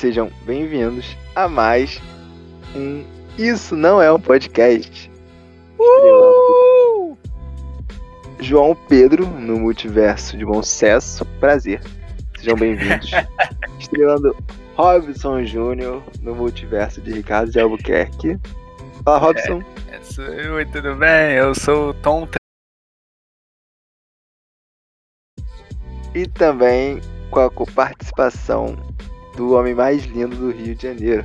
sejam bem-vindos a mais um Isso Não É um Podcast. Uh! João Pedro, no multiverso de bom sucesso. Prazer. Sejam bem-vindos. Estrelando Robson Júnior no multiverso de Ricardo de Albuquerque. Fala, Robson. É, Oi, tudo bem? Eu sou o Tom. E também com a participação do homem mais lindo do Rio de Janeiro.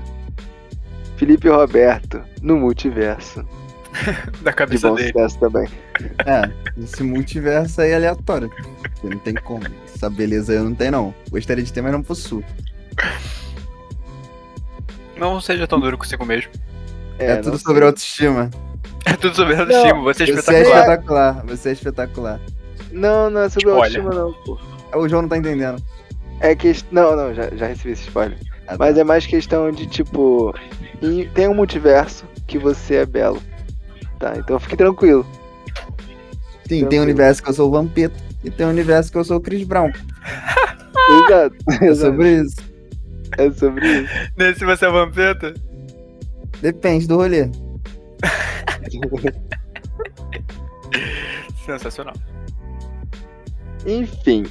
Felipe Roberto, no multiverso. da De cabeça bom dele. sucesso também. É, esse multiverso aí é aleatório. Porque Não tem como. Essa beleza aí eu não tenho, não. Gostaria de ter, mas não possuo. Não seja tão duro consigo mesmo. É, não tudo sei. sobre autoestima. É tudo sobre autoestima, você é Você é espetacular. espetacular. Você é espetacular. Não, não é sobre Spoiler. autoestima, não, pô. O João não tá entendendo. É que. Não, não, já, já recebi esse spoiler. Ah, Mas tá. é mais questão de, tipo. em- Tem um multiverso que você é belo. Tá, então fique tranquilo. Sim, tem tranquilo. um universo que eu sou o Vampeta e tem um universo que eu sou o Chris Brown. Exato. É sobre isso. É sobre isso. Nesse você é vampeta? Depende do rolê. Sensacional. Enfim,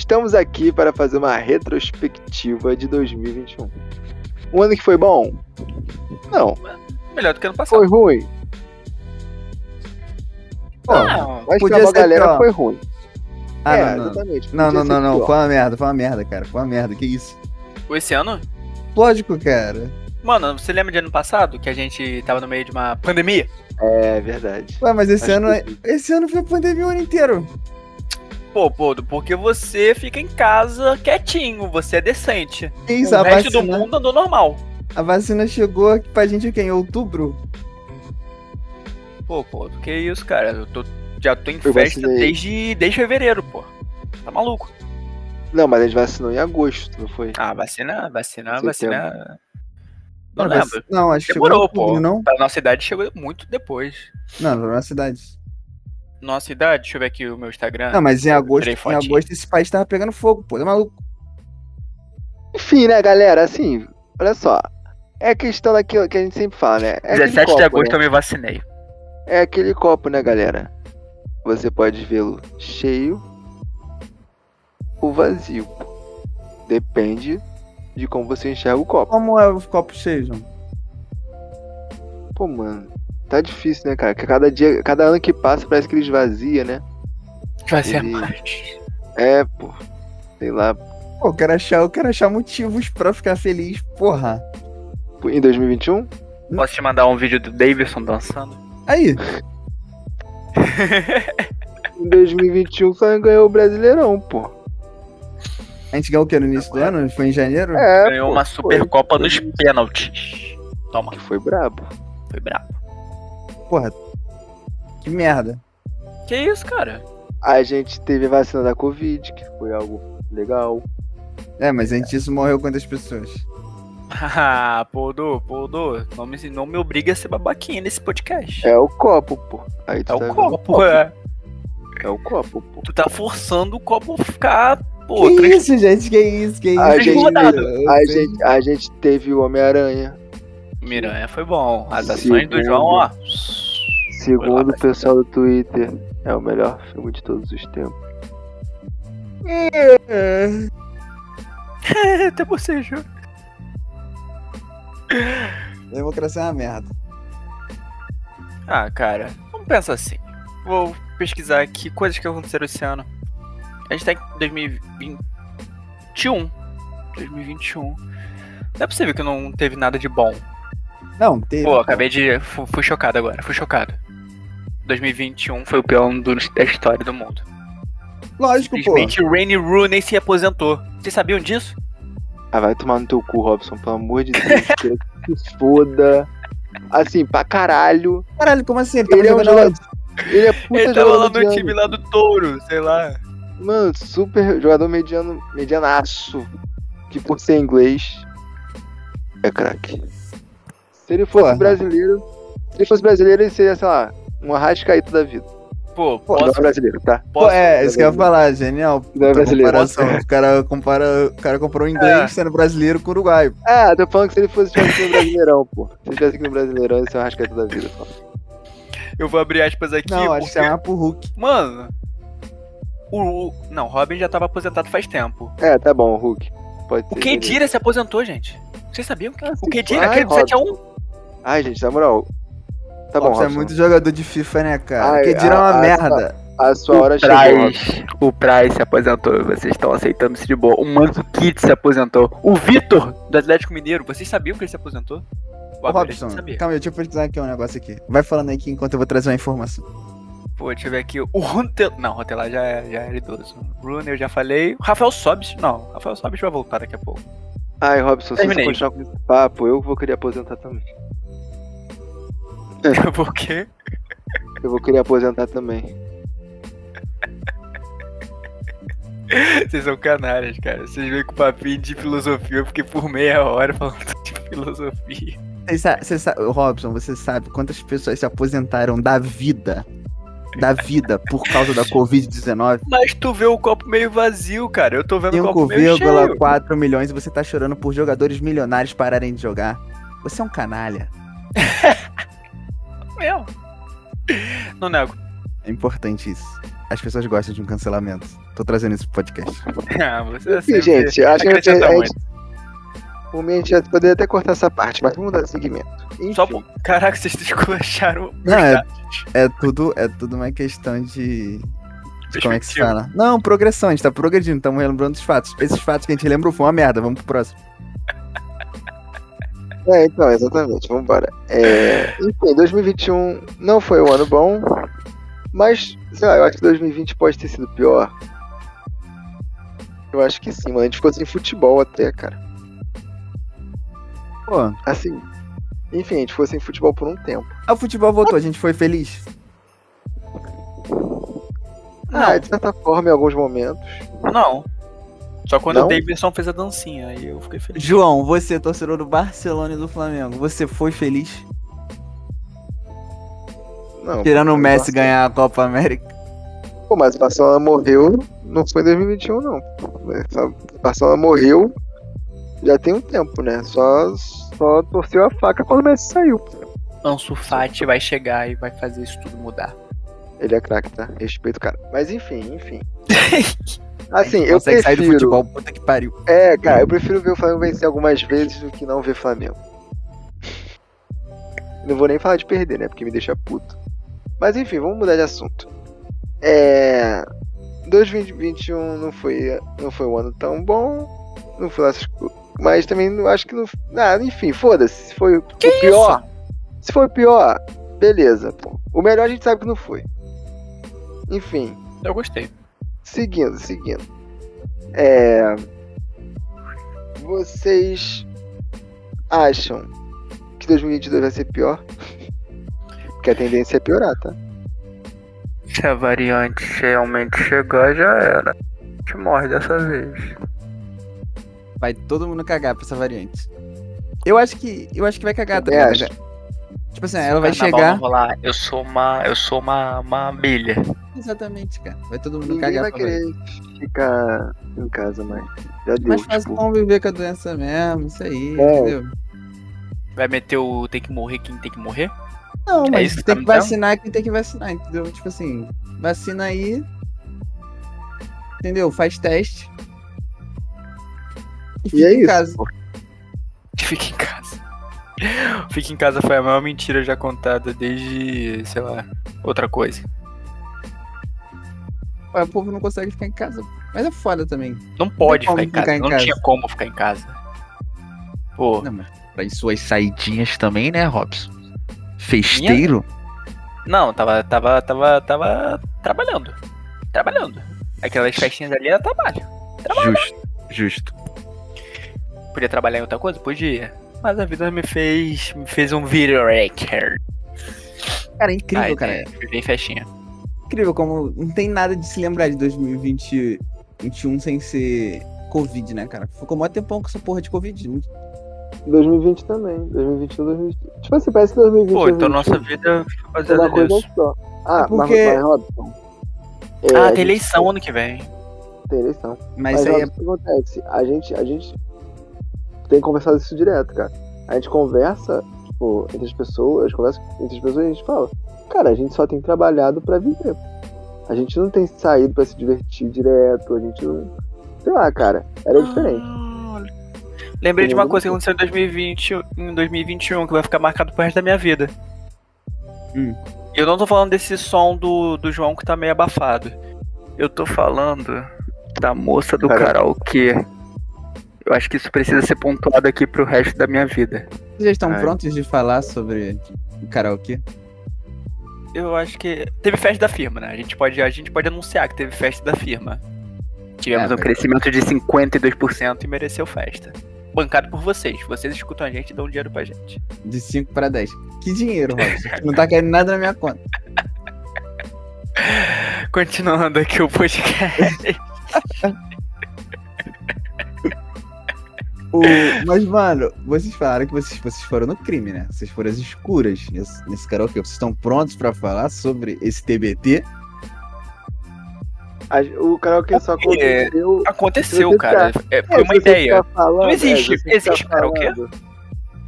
estamos aqui para fazer uma retrospectiva de 2021. Um ano que foi bom? Não. Melhor do que ano passado. Foi ruim? Bom, Não, mas podia pra uma galera pior. foi ruim. Ah, é, não, não. exatamente. Não, não, não, não. Foi uma merda, foi uma merda, cara. Foi uma merda, que isso? esse ano? Lógico, cara. Mano, você lembra de ano passado que a gente tava no meio de uma pandemia? É verdade. Ué, mas esse Acho ano, é- que- esse ano foi pandemia o ano inteiro. Pô, pô, porque você fica em casa quietinho, você é decente. Isso, o a resto do vacina, mundo andou normal. a vacina chegou aqui pra gente o quê? Em outubro? Pô, pô, que isso, cara? Eu tô, já tô em Eu festa vacinei. desde, desde fevereiro, pô. Tá maluco? Não, mas a gente vacinou em agosto, não foi? Ah, vacina, vacina, vacina. Não Não, lembro. Não, acho que chegou em Demorou, outubro, pô. não? Pra nossa idade chegou muito depois. Não, não na cidade. Nossa idade, deixa eu ver aqui o meu Instagram. Não, mas em agosto, em agosto esse país tava pegando fogo, pô. Tá maluco? Enfim, né, galera? Assim, olha só. É a questão daquilo que a gente sempre fala, né? É aquele 17 de copo, agosto né? eu me vacinei. É aquele copo, né, galera? Você pode vê-lo cheio ou vazio. Depende de como você enxerga o copo. Como é o copo cheio, João? Pô, mano, tá difícil, né, cara? Que cada dia, cada ano que passa parece que ele esvazia, né? Vai ser Ele- mais. É, pô. Sei lá. Pô, eu quero achar, eu quero achar motivos pra ficar feliz, porra. Em 2021? Posso te mandar um vídeo do Davidson dançando? Aí, Em 2021 o Flamengo ganhou o Brasileirão, pô. a gente ganhou o que no início do ano? Foi em janeiro? É, Ganhou pô, uma. Supercopa nos pênaltis. Toma, Que foi brabo. foi brabo. Porra, que merda. Que isso, cara? A gente teve a vacina da Covid, que foi algo legal. É, mas antes disso morreu quantas pessoas? Ah, Podo, Podo, não me, não me obriga a ser babaquinha nesse podcast. É o copo, pô. Aí tu É tá o copo, é. É o copo, pô. Tu tá forçando o copo a ficar, pô, que trans- isso, gente? Que isso? Que isso? A Que gente- isso? A gente, a gente teve o Homem-Aranha. Miranha foi bom. As ações Segundo. do João, ó. Segundo lá, o pessoal do Twitter, é o melhor filme de todos os tempos. Até você, João. Democracia é uma merda. Ah, cara, vamos pensar assim. Vou pesquisar aqui coisas que aconteceram esse ano. A gente tá em 2021. 2021. Não é possível que não teve nada de bom. Não, teve. Pô, acabei de. fu- Fui chocado agora, fui chocado. 2021 foi o pior ano do- da história do mundo. Lógico, pô. Simplesmente o Rainy Rooney se aposentou. Vocês sabiam disso? Ah, vai tomar no teu cu, Robson, pelo amor de Deus. que se foda. Assim, pra caralho. Caralho, como assim? Ele tava Ele é um jogador. Ele é puta Ele tava lá no mediano. time lá do Touro, sei lá. Mano, super jogador mediano, medianaço. Que por ser inglês é craque. Se ele fosse Porra. brasileiro. Se ele fosse brasileiro, ele seria, sei lá, um arrascaíto da vida. Pô, Pô, não posso, é brasileiro, tá? Pô, é, isso que eu ia falar, genial. Não é brasileiro. comparação. O cara compara. O cara comprou um inglês É. sendo brasileiro com uruguaio. Ah, tô falando que se ele fosse tivesse aqui no Brasileirão, pô. Se ele tivesse aqui no Brasileirão, esse é o rascata da vida, pô. eu vou abrir aspas aqui. Não, acho que porque, chamar pro Hulk. Mano, o, o- Não, Robin já tava aposentado faz tempo. É, tá bom, o Hulk. Pode ser. O Kedira se aposentou, gente. Vocês sabiam? Ah, o. Kedira, aquele do Robin. 7x1. Ai, gente, na moral. Tá bom, Você é Robson. muito jogador de FIFA, né, cara? Ai, que dirá a- uma a- merda. A sua hora chegou, Robson. o Price se aposentou. Vocês estão aceitando isso de boa. O Manso Kit se aposentou. O Vitor, do Atlético Mineiro. Vocês sabiam que ele se aposentou? O a Robson, calma aí, deixa eu pesquisar aqui um negócio aqui. Vai falando aí que enquanto eu vou trazer uma informação. Pô, deixa eu ver aqui. O Runtel. Não, o Runtelar já, é- já era idoso. O Bruno eu já falei. O Rafael Sobis. Não, o Rafael Sobis vai voltar daqui a pouco. Ai, Robson, se você continuar com esse papo, eu vou querer aposentar também. Por quê? Eu vou querer aposentar também. Vocês são canalhas, cara. Vocês vêm com papinho de filosofia. Eu fiquei por meia hora falando de filosofia. Você sabe, Robson, você sabe quantas pessoas se aposentaram da vida? Da vida por causa da Covid-19? Mas tu vê o copo meio vazio, cara. Eu tô vendo o copo meio cheio. 5,4 milhões e você tá chorando por jogadores milionários pararem de jogar. Você é um canalha. Mesmo. Não nego. É importante isso. As pessoas gostam de um cancelamento. Tô trazendo isso pro podcast. Ah, você Enfim, sempre gente, acho que a gente, acrescenta a gente, a gente já poderia até cortar essa parte, mas vamos mudar de segmento. Enfim, Só por... Caraca, vocês desculacharam. Não, é, é tudo, é tudo uma questão de. de como é que se fala? Não, progressão, a gente tá progredindo, estamos relembrando os fatos. Esses fatos que a gente lembrou foi uma merda, vamos pro próximo. É, então, exatamente, vamos embora. É, enfim, 2021 não foi um ano bom, mas, sei lá, eu acho que 2020 pode ter sido pior. Eu acho que sim, mano. A gente ficou sem futebol até, cara. Pô, Assim, enfim, a gente ficou sem futebol por um tempo. ah, o futebol voltou, a gente foi feliz. Ah, de certa forma, em alguns momentos. Não. Só quando Não? o Davidson fez a dancinha, aí eu fiquei feliz. João, você, torcedor do Barcelona e do Flamengo, você foi feliz? Não, Tirando o Messi Barcelona- ganhar a Copa América. Pô, mas o Barcelona morreu, não foi em 2021, não. O Barcelona morreu já tem um tempo, né? Só, só torceu a faca quando o Messi saiu. Ansu Fati vai chegar e vai fazer isso tudo mudar. Ele é craque, tá? Respeito o cara. Mas enfim, enfim. Assim, eu Consegue sair do prefiro. futebol, puta que pariu. É, cara, eu prefiro ver o Flamengo vencer algumas vezes do que não ver Flamengo. Não vou nem falar de perder, né? Porque me deixa puto. Mas enfim, vamos mudar de assunto. É. 2021 não foi, não foi um ano tão bom. Não foi lá essas Mas também não acho que não. Ah, enfim, foda-se. Se foi o pior. Se foi o pior, beleza, pô. O melhor a gente sabe que não foi. Enfim. Eu gostei. Seguindo, seguindo. É. Vocês acham que 2022 vai ser pior? Porque a tendência é piorar, tá? Se a variante realmente chegar, já era. A gente morre dessa vez. Vai todo mundo cagar pra essa variante. Eu acho que. Eu acho que vai cagar, tá Também ligado? Tipo assim, ela vai chegar. não rolar, eu sou uma. Eu sou uma, uma abelha. Exatamente, cara. Vai todo mundo Ninguém cagar vai querer ficar em casa mais. Já deu, Mais fácil tipo. conviver com a doença mesmo, isso aí, É. entendeu? Vai meter o tem que morrer quem tem que morrer? Não, É mas isso que tem tá que vacinar quem tem que vacinar, entendeu? Tipo assim, vacina aí. Entendeu? Faz teste. E fica é em isso, casa. Fica em casa. Fica em casa foi a maior mentira já contada desde, sei lá, outra coisa. O povo não consegue ficar em casa. Mas é foda também. Não pode ficar em casa. ficar em não casa. tinha como ficar em casa. Pô, Não, mas Pra suas saidinhas também, né, Robson? Festeiro? não, tava, tava, tava, tava trabalhando. Trabalhando. Aquelas festinhas ali era trabalho. Justo, justo. Podia trabalhar em outra coisa? Podia. Mas a vida me fez. Me fez um videorecord. Cara, é incrível, Aí, cara. né, Viver em festinha. Incrível como não tem nada de se lembrar de 2021 sem ser Covid, né, cara? Ficou mó tempão com essa porra de Covid. 2020 também. 2021, 2020. Tipo assim, parece que 2020 Pô, então 2021 nossa vida uma baseada coisa nisso. só. Ah, É porque- mas, mas Robson. é, ah, tem gente eleição ano que vem. Tem eleição. Mas Mas aí é Robson, o que acontece? A gente, a gente tem conversado isso direto, cara. A gente conversa, tipo, entre as pessoas, conversa entre as pessoas e a gente fala, cara, a gente só tem trabalhado pra viver. A gente não tem saído pra se divertir direto, a gente não. Sei lá, cara, era diferente. Ah, Lembrei de uma coisa que aconteceu em 2020, em 2021, que vai ficar marcado pro resto da minha vida. Hum. Eu não tô falando desse som do, do João que tá meio abafado. Eu tô falando da moça do Cara. karaokê. Eu acho que isso precisa ser pontuado aqui pro resto da minha vida. Vocês já estão Ai. prontos de falar sobre o karaokê? Eu acho que. Teve festa da firma, né? A gente pode, a gente pode anunciar que teve festa da firma. Tivemos É, um crescimento de 52% e mereceu festa. Bancado por vocês. Vocês escutam a gente e dão dinheiro pra gente. De 5 para 10. Que dinheiro, Robson? não tá caindo nada na minha conta. Continuando aqui o podcast. O- Mas, mano, vocês falaram que vocês, vocês foram no crime, né? Vocês foram às escuras nesse, nesse karaokê. Vocês estão prontos pra falar sobre esse TBT? A- o karaokê só É, aconteceu. Aconteceu, Você cara. É, É, foi uma ideia. falando, Não existe- é, existe karaokê? falando-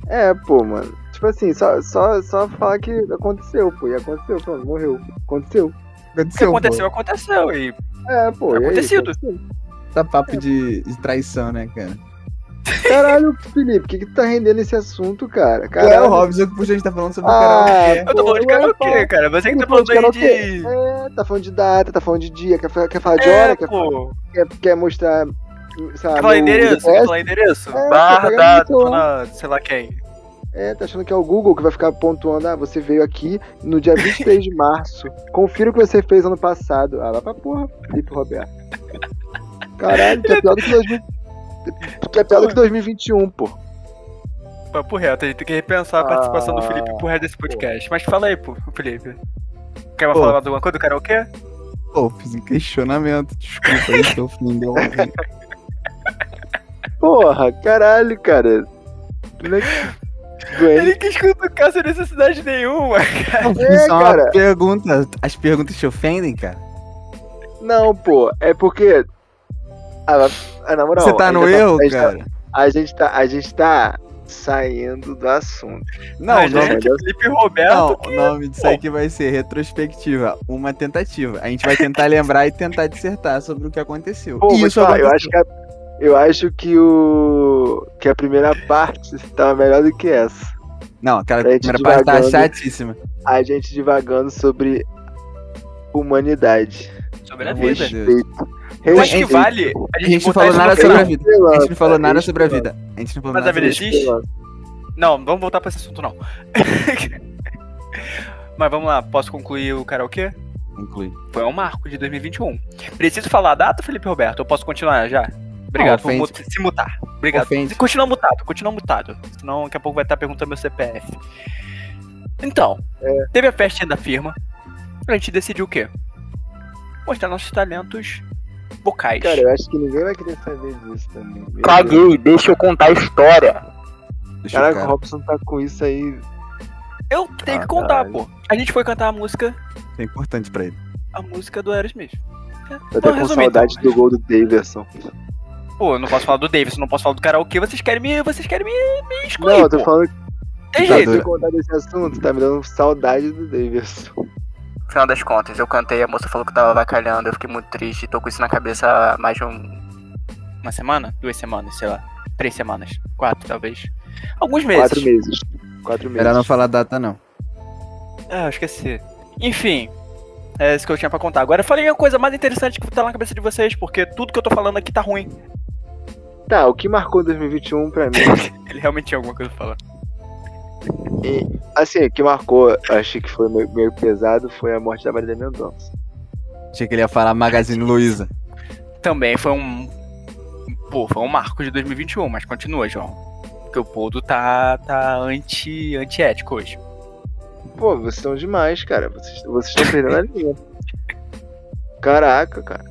É, pô, mano. Tipo assim, só, só, só falar que aconteceu, pô. E aconteceu, pronto, morreu. Aconteceu. O que Aconteceu, aconteceu, aconteceu. E É, pô. aí, Acontecido. aconteceu. pô. Tá papo de, de traição, né, cara? Caralho, Felipe, o que que tá rendendo esse assunto, cara? Ué, Caralho. o Robson que puxa, a gente tá falando sobre o Ah, karaokê. eu tô falando de Ué, karaokê, cara. Você que tá falando de aí de. É, tá falando de data, tá falando de dia, quer, quer falar de É, hora, quer, quer, quer mostrar. Sabe, Quer falar o endereço? Quer falar endereço? É, Barra tá da pegando dona, sei lá quem. É, tá achando que é o Google que vai ficar pontuando, ah, você veio aqui no dia 23 de março. Confira o que você fez ano passado. Ah, vai pra porra, Felipe Roberto. Caralho, que é pior do que 2000. Que é pior do que 2021, pô. Papo reto, a gente tem que repensar a participação do Ah, Felipe pro resto desse podcast. Mas fala aí, pô, Felipe. Quer Pô. falar mais alguma coisa do karaokê? Pô, fiz um questionamento. Desculpa aí, tô ofendendo. Porra, caralho, cara. É que- Gwen, Ele quis cutucar sem necessidade nenhuma. Não, É, só uma cara. pergunta. As perguntas te ofendem, cara? Não, pô, é porque. Ah, na moral, Você tá no gente erro, tá- cara? A gente tá, a gente tá saindo do assunto. Não, nome, gente, Felipe Roberto. não, o nome disso aqui vai ser retrospectiva. Uma tentativa. A gente vai tentar lembrar e tentar dissertar sobre o que aconteceu. Pô, mas isso tá, eu aconteceu. acho que a, eu acho que o que a primeira parte tava melhor do que essa. Não, aquela primeira parte tá divagando. chatíssima. A gente divagando sobre humanidade. Sobre a vida. Respeito. Eu acho que vale a A gente, gente não falou nada sobre a vida. A gente não falou nada sobre a vida. A gente não falou Mas nada a vida sobre existe? Não, vamos voltar pra esse assunto não. Mas vamos lá, posso concluir o karaokê? Inclui. Foi um marco de 2021. Preciso falar a data, Felipe Roberto? Eu posso continuar já? Obrigado Não, por se mutar. Obrigado. Ofende. Continua mutado, continua mutado. Senão daqui a pouco vai estar perguntando meu CPF. Então, É. teve a festinha da firma. A gente decidiu o quê? Mostrar nossos talentos vocais. Cara, eu acho que ninguém vai querer saber disso também. Caguei, deixa eu contar a história. Deixa o Caraca, o cara. Robson tá com isso aí. Eu tenho que contar, pô. A gente foi cantar a música, É importante pra ele. a música do Aerosmith. Eu Vou tô com saudade então. do gol do Davidson. Pô, eu não posso falar do Davis, não posso falar do karaokê, vocês querem me, vocês querem me, me excluir, Não, eu tô pô. falando Tem que jeito. você contar desse assunto, tá me dando saudade do Davidson. Final das contas, eu cantei, a moça falou que tava vacalhando, eu fiquei muito triste, tô com isso na cabeça há mais de um... Uma semana? Duas semanas, sei lá. Três semanas. Quatro, talvez. Alguns meses. Quatro meses. Quatro meses. Melhor não falar data, não. Ah, eu esqueci. Enfim, é isso que eu tinha pra contar. Agora falei uma coisa mais interessante que tá na cabeça de vocês, porque tudo que eu tô falando aqui tá ruim. Tá, o que marcou 2021 pra mim? Ele realmente tinha alguma coisa pra falar. E, assim, o que marcou, achei que foi meio, meio pesado, foi a morte da Marília Mendonça. Achei que ele ia falar Magazine Luiza. Também foi um. Pô, foi um marco de 2021, mas continua, João. Porque o Poldo tá, tá anti, antiético hoje. Pô, vocês estão demais, cara. Vocês vocês estão perdendo a linha. Caraca, cara.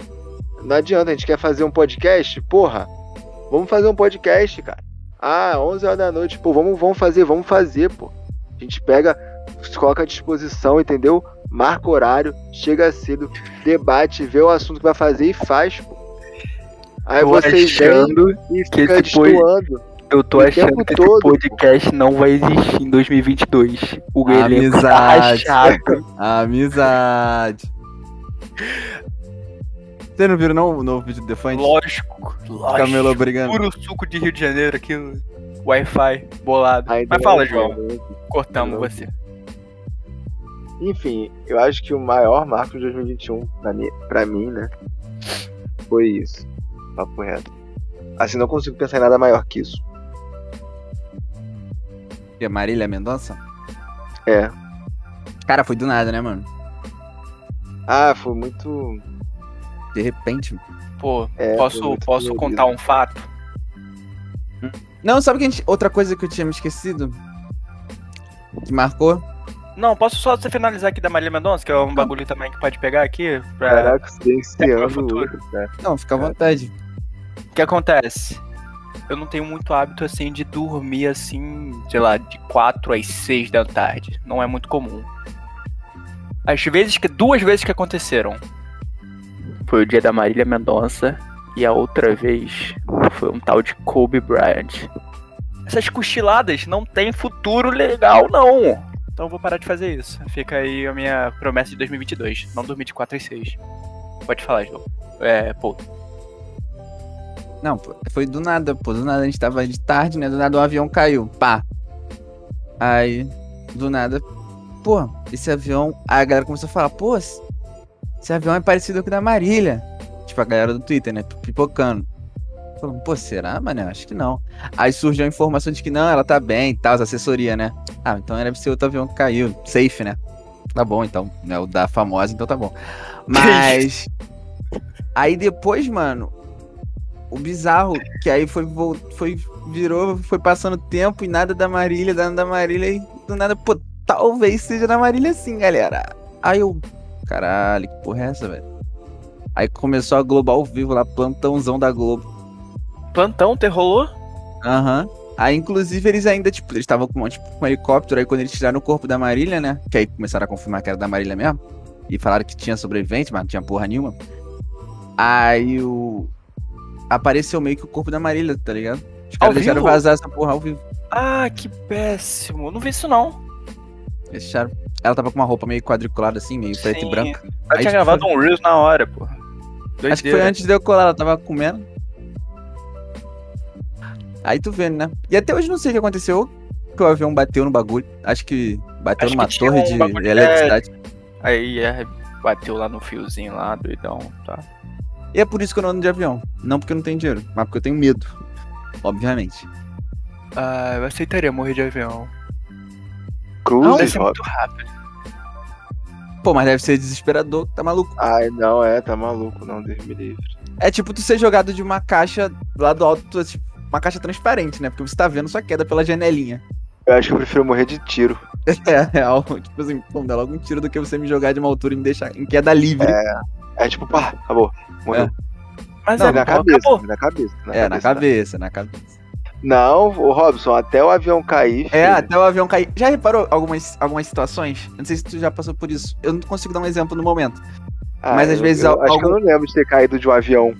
Não adianta, a gente quer fazer um podcast? Porra, vamos fazer um podcast, cara. Ah, 11 horas da noite, pô, vamos, vamos fazer, vamos fazer, pô. A gente pega, se coloca à disposição, entendeu? marca horário, chega cedo, debate, vê o assunto que vai fazer e faz, pô. Aí Tô vocês achando e que fica destoando. Eu tô O achando que todo, esse podcast não vai existir em 2022. O elenco tá Amizade. Vocês não viram não o novo vídeo do Defante? Lógico, lógico. Camelo brigando. Puro suco de Rio de Janeiro, aquilo. Wi-Fi, bolado. Mas fala, João. Cortamos não. você. Enfim, eu acho que o maior marco de 2021, pra mim, pra mim né? Foi isso. Papo reto. Assim, não consigo pensar em nada maior que isso. E a Marília Mendonça? É. Cara, foi do nada, né, mano? Ah, foi muito. De repente. Pô, É, posso, posso dolorido. contar um fato? Não, sabe que a gente. Outra coisa que eu tinha me esquecido? Que marcou? Não, posso só você finalizar aqui da Marília Mendonça, que é um bagulho também que pode pegar aqui? Pra... Caraca, É silenciando o futuro. cara. Não, fica à vontade. O que acontece? Eu não tenho muito hábito assim de dormir assim, sei lá, de 4 às 6 da tarde. Não é muito comum. As vezes que. Duas vezes que aconteceram. Foi o dia da Marília Mendonça e a outra vez foi um tal de Kobe Bryant. Essas cochiladas não tem futuro legal, não. Então eu vou parar de fazer isso. Fica aí a minha promessa de 2022. Não dormir de 4 às 6. Pode falar, João. É, pô. Não, pô, foi do nada, pô. Do nada a gente tava de tarde, né? Do nada o avião caiu. Pá. Aí, do nada. Pô, esse avião. Aí a galera começou a falar, pô, esse avião é parecido com o da Marília. Tipo, a galera do Twitter, né? Pipocando. Falando, pô, será, mano? Acho que não. Aí surgiu a informação de que não, ela tá bem e tal, as assessoria, né? Ah, então deve ser outro avião que caiu. Safe, né? Tá bom, então. É o da famosa, então tá bom. Mas. Aí depois, mano, o bizarro, que aí foi, foi, virou, foi passando tempo e nada da Marília, nada da Marília, e do nada, pô, talvez seja da Marília sim, galera. Aí eu, caralho, que porra é essa, velho? Aí começou a Globo ao vivo lá, plantãozão da Globo. Plantão, ter rolou? Aham. Aí, inclusive, eles ainda, tipo, eles estavam com, tipo, com um helicóptero, aí quando eles tiraram o corpo da Marília, né? Que aí começaram a confirmar que era da Marília mesmo. E falaram que tinha sobrevivente, mas não tinha porra nenhuma. Aí o. Apareceu meio que o corpo da Marília, tá ligado? Os caras deixaram vivo? vazar essa porra ao vivo. Ah, que péssimo. Não vi isso não. Eles. Ela tava com uma roupa meio quadriculada assim, meio preta Sim. e branca. Eu Aí, tinha tipo, gravado um Reels na hora, pô. Acho que foi antes de eu colar, ela tava comendo. Aí tu vendo, né? E até hoje não sei o que aconteceu. Que o avião bateu no bagulho. Acho que bateu Acho numa que torre um de bagulho- eletricidade. Aí é, bateu lá no fiozinho lá, doidão, tá? E é por isso que eu não ando de avião. Não porque eu não tenho dinheiro, mas porque eu tenho medo. Obviamente. Ah, eu aceitaria morrer de avião. Deve Cruzes, ser Rob. muito rápido. Pô, mas deve ser desesperador, tá maluco? Ai, não, é, tá maluco, não, Deus me livre. É tipo tu ser jogado de uma caixa lá do alto, tipo, uma caixa transparente, né? Porque você tá vendo sua queda pela janelinha. Eu acho que eu prefiro morrer de tiro. É real. Tipo assim, pô, dá logo um tiro do que você me jogar de uma altura e me deixar em queda livre. É tipo, pá, acabou. Morreu. Mas Não, é, na pô, cabeça, na cabeça. Na É, na cabeça. cabeça, na cabeça. Não, o Robson, até o avião cair. É, filho, até o avião cair. Já reparou algumas, algumas situações? Eu não sei se tu já passou por isso. Eu não consigo dar um exemplo no momento. ah, mas às eu- vezes eu al- Acho que eu algum- não lembro de ter caído de um avião.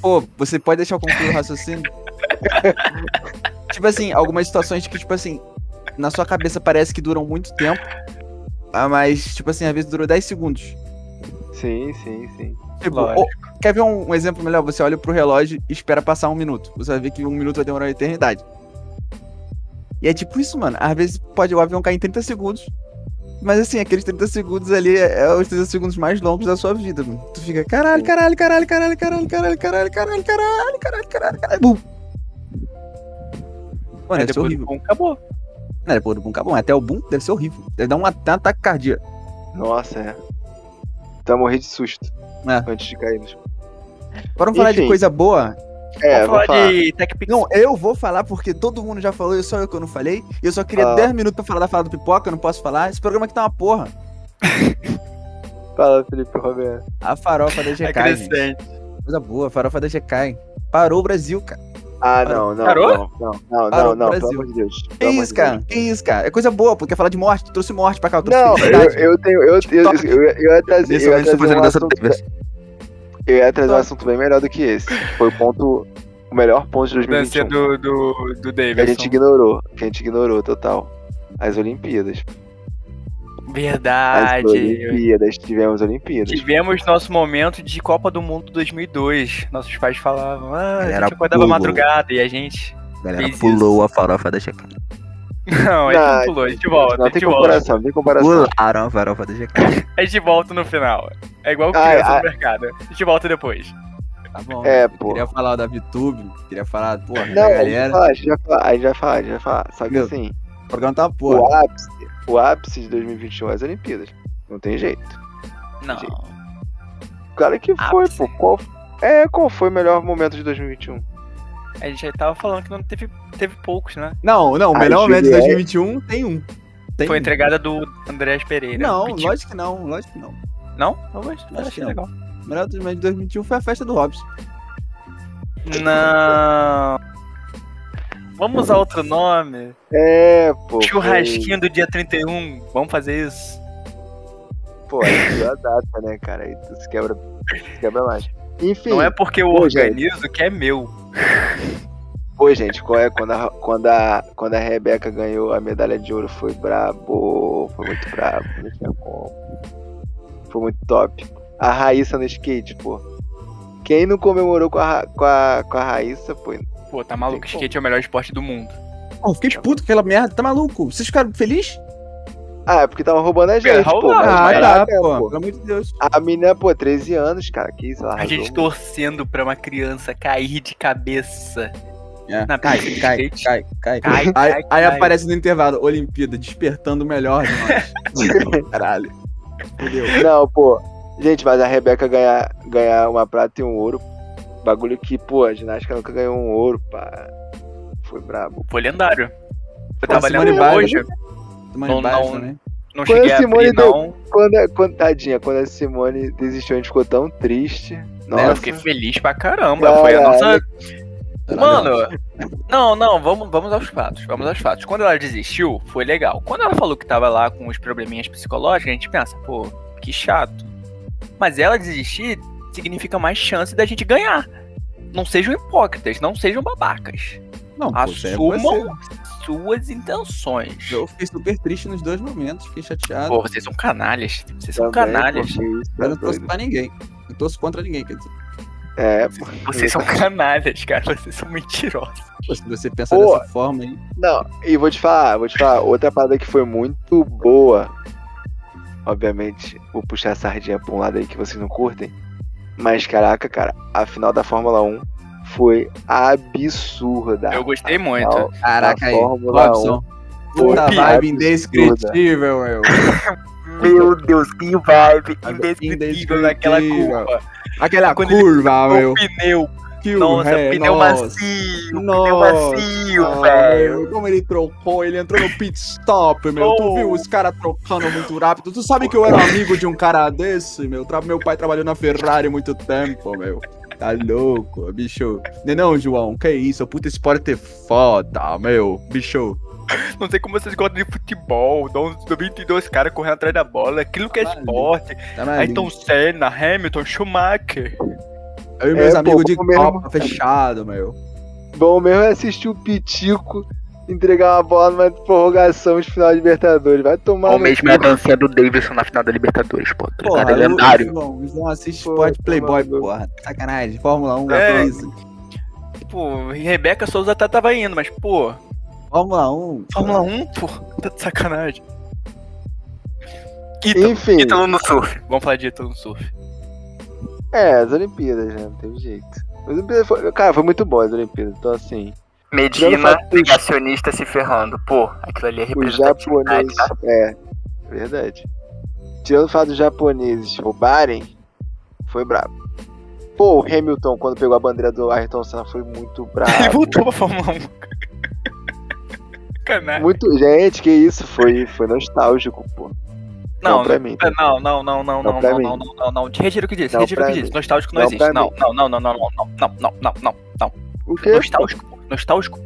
Pô, você pode deixar eu concluir o raciocínio? tipo assim, algumas situações que, tipo assim, na sua cabeça parece que duram muito tempo, ah, mas, tipo assim, às vezes durou 10 segundos. Sim, sim, sim. Tipo, ou- quer ver um, um exemplo melhor? Você olha pro relógio e espera passar um minuto. Você vai ver que um minuto vai demorar uma eternidade. E é tipo isso, mano. Às vezes pode o avião cair em 30 segundos. Mas assim, aqueles 30 segundos ali é, é os 30 segundos mais longos da sua vida, mano. Tu fica, caralho, caralho, caralho, caralho, caralho, caralho, caralho, caralho, caralho, caralho, caralho, caralho, bum. Mano, Aí deve ser depois horrível. do boom, acabou. Não, depois do boom, acabou. Até o boom deve ser horrível. Deve dar um ata- ataque cardíaco. Nossa, é. Então eu morri de susto. É. Antes de cair. Bora falar de coisa boa? É, Vamos vou falar falar. de TechPix. Não, eu vou falar porque todo mundo já falou e só eu que eu não falei. E eu só queria Ah. 10 minutos pra falar da fala do pipoca, eu não posso falar. Esse programa aqui tá uma porra. Fala, Felipe Roberto. A farofa da É GK, gente. crescente. Coisa boa, a farofa da GK. Parou o Brasil, cara. Ah, não, não, Parou? não, não, não, Parou não, não, pelo amor de Deus. Que isso, Deus. cara? Que isso, cara? É coisa boa, porque falar de morte, tu trouxe morte pra cá, eu trouxe Não, eu, felicidade. eu tenho. Eu, eu, eu, eu, eu ia trazer, eu ia trazer fazendo um assunto, eu ia trazer um assunto bem melhor do que esse. Foi o ponto. O melhor ponto de Dança 2021. do, do, do Que a gente Davidson. ignorou. Que a gente ignorou total. As Olimpíadas. As Verdade. Olimpíadas. Tivemos Olimpíadas. Tivemos nosso momento de Copa do Mundo 2002. Nossos pais falavam, ah, a Galera gente acordava pulou. madrugada e a gente. A galera Fez pulou a farofa da GK. Não, a gente Não, não pulou, a gente volta, Não a tem gente volta. comparação, não tem comparação. Pularam a farofa da GK. A gente volta no final. É igual Ai, criança ai. no mercado. A gente volta depois. Tá bom. É, pô. Queria falar da VTube, queria falar, porra, Não, da a gente vai galera. falar, a gente vai falar, a gente vai falar, a gente vai falar. Só que Meu, assim, O programa tá porra. o ápice, o ápice de 2021 é as Olimpíadas. Não tem jeito. Não. Claro que foi, Ápice. pô. Qual, é, qual foi o melhor momento de 2021? A gente já tava falando que não teve, teve poucos, né? Não, não, o A melhor momento de Juliette- 2021 tem um. Tem Foi um. entregada do Andrés Pereira. Não, Pediu- lógico que não, lógico que não. Não? Eu acho, Acho acho que não. legal. O melhor momento de 2021 foi a festa do Robson. Não. Vamos usar outro nome. É, pô. Churrasquinho do dia 31. Vamos fazer isso. Pô, tu a data, né, cara? Aí tu se quebra, se quebra mais. Enfim, Não é porque eu Pô, gente. organizo que é meu. pô, gente, qual é quando a, quando, a, quando a Rebeca ganhou a medalha de ouro foi brabo. Foi muito brabo, não tinha como. Foi muito top. A Raíssa no skate, pô. Quem não comemorou com a, com a, com a Raíssa, pô. Pô, tá maluco? Tem. Skate é o melhor esporte do mundo. Pô, fiquei puto com aquela merda, tá maluco? Vocês ficaram felizes? Ah, é porque tava roubando a gente, pô. mas Ah, tá, pô. pô. Pelo amor de Deus. A menina, pô, 13 anos, cara. Que isso, A gente muito. torcendo pra uma criança cair de cabeça. É. Na Cai, de cai, skate. cai, cai, Cai, Aí, cai, aí cai. aparece no intervalo, Olimpíada, despertando o melhor de nós. Caralho. Fudeu. Não, pô. Gente, mas a Rebeca ganhar, ganhar uma prata e um ouro. Bagulho que, pô, a ginástica nunca ganhou um ouro, pá. Foi brabo. Foi lendário. Lendo Biles, hoje, Simone Não, Biles não. também. não Quando cheguei a Simone abrir, deu- não. Quando, a- quando, tadinha, quando a Simone desistiu, a gente ficou tão triste. Nossa. Eu fiquei feliz pra caramba. Foi a nossa. Mano, não, não, vamos, vamos aos fatos. Vamos aos fatos. Quando ela desistiu, foi legal. Quando ela falou que tava lá com os probleminhas psicológicos, a gente pensa, pô, que chato. Mas ela desistir significa mais chance da gente ganhar. Não sejam hipócritas, não sejam babacas. Não, é. Assumam suas intenções. Eu fiquei super triste nos dois momentos, fiquei chateado. Pô, vocês são canalhas. Vocês são Também, canalhas. pô, que isso, tá eu não torço doido. pra ninguém. Eu torço contra ninguém, quer dizer. É, pô. Vocês são canalhas, cara. Vocês são mentirosos. Pô, se você pensar Pô. dessa forma aí. Não, e vou te falar, vou te falar, outra parada que foi muito boa. Obviamente, vou puxar a sardinha pra um lado aí que vocês não curtem. Mas caraca, cara, a final da Fórmula 1 foi absurda. Eu gostei muito. Final Caraca aí. Fórmula Robson. Foi Puta absurda. vibe indescritível, meu. Meu Deus, que vibe indescritível Indescritível. naquela curva. Aquela Quando ele curva, O meu. pneu, Que o nossa, ré, pneu nossa. macio, pneu Nossa, macio, velho. Como ele trocou, ele entrou no pit stop, meu. Tu Oh. viu os caras trocando muito rápido. Tu sabe que eu era amigo de um cara desse, meu. Meu pai trabalhou na Ferrari há muito tempo, meu. Tá louco, bicho. Não, é não, João, que isso? Puta esporte foda, meu. Bicho. Não sei como vocês gostam de futebol, uns 22 caras correndo atrás da bola, aquilo que é Caralho. esporte. Tá Ayrton maluco. Senna, Hamilton, Schumacher. Eu e meus É, amigos pô, de mesmo. Copa fechado, meu. Bom mesmo é assistir o Pitico entregar uma bola numa prorrogação de final de Libertadores. Vai tomar O no mesmo é a dancinha do Davidson na final da Libertadores, pô. Tá ligado? É lendário. o João, o João assiste Pô, esporte tá Playboy, maluco. porra. Sacanagem. Fórmula 1, É. é. isso. Pô, Rebeca Souza até tava indo, mas, pô, Fórmula 1. Fórmula 1, pô, tá de sacanagem. Ítalo, Enfim, Ítalo no surf. Vamos falar de Ítalo no surf. É, as Olimpíadas, né? Não teve jeito. As Olimpíadas foi, cara, foi muito bom as Olimpíadas. Então, assim, Medina, negacionista se ferrando. Pô, aquilo ali é os representatividade, japoneses. tá? É, verdade. Tirando o fato dos japoneses roubarem, foi brabo. Pô, o Hamilton, quando pegou a bandeira do Ayrton Senna, foi muito Ele brabo. voltou pra Fórmula 1. Canalha. Muito, gente, que isso, foi, foi nostálgico, pô. Não, não, pra mim. Não, não, não, não, Não não, não, não, não, não, não. Retira o que disse, Não retira o que disse. Nostálgico não Não existe. Não, não, não, não, não, não, não, não, não, não, não. O quê? Nostálgico, nostálgico.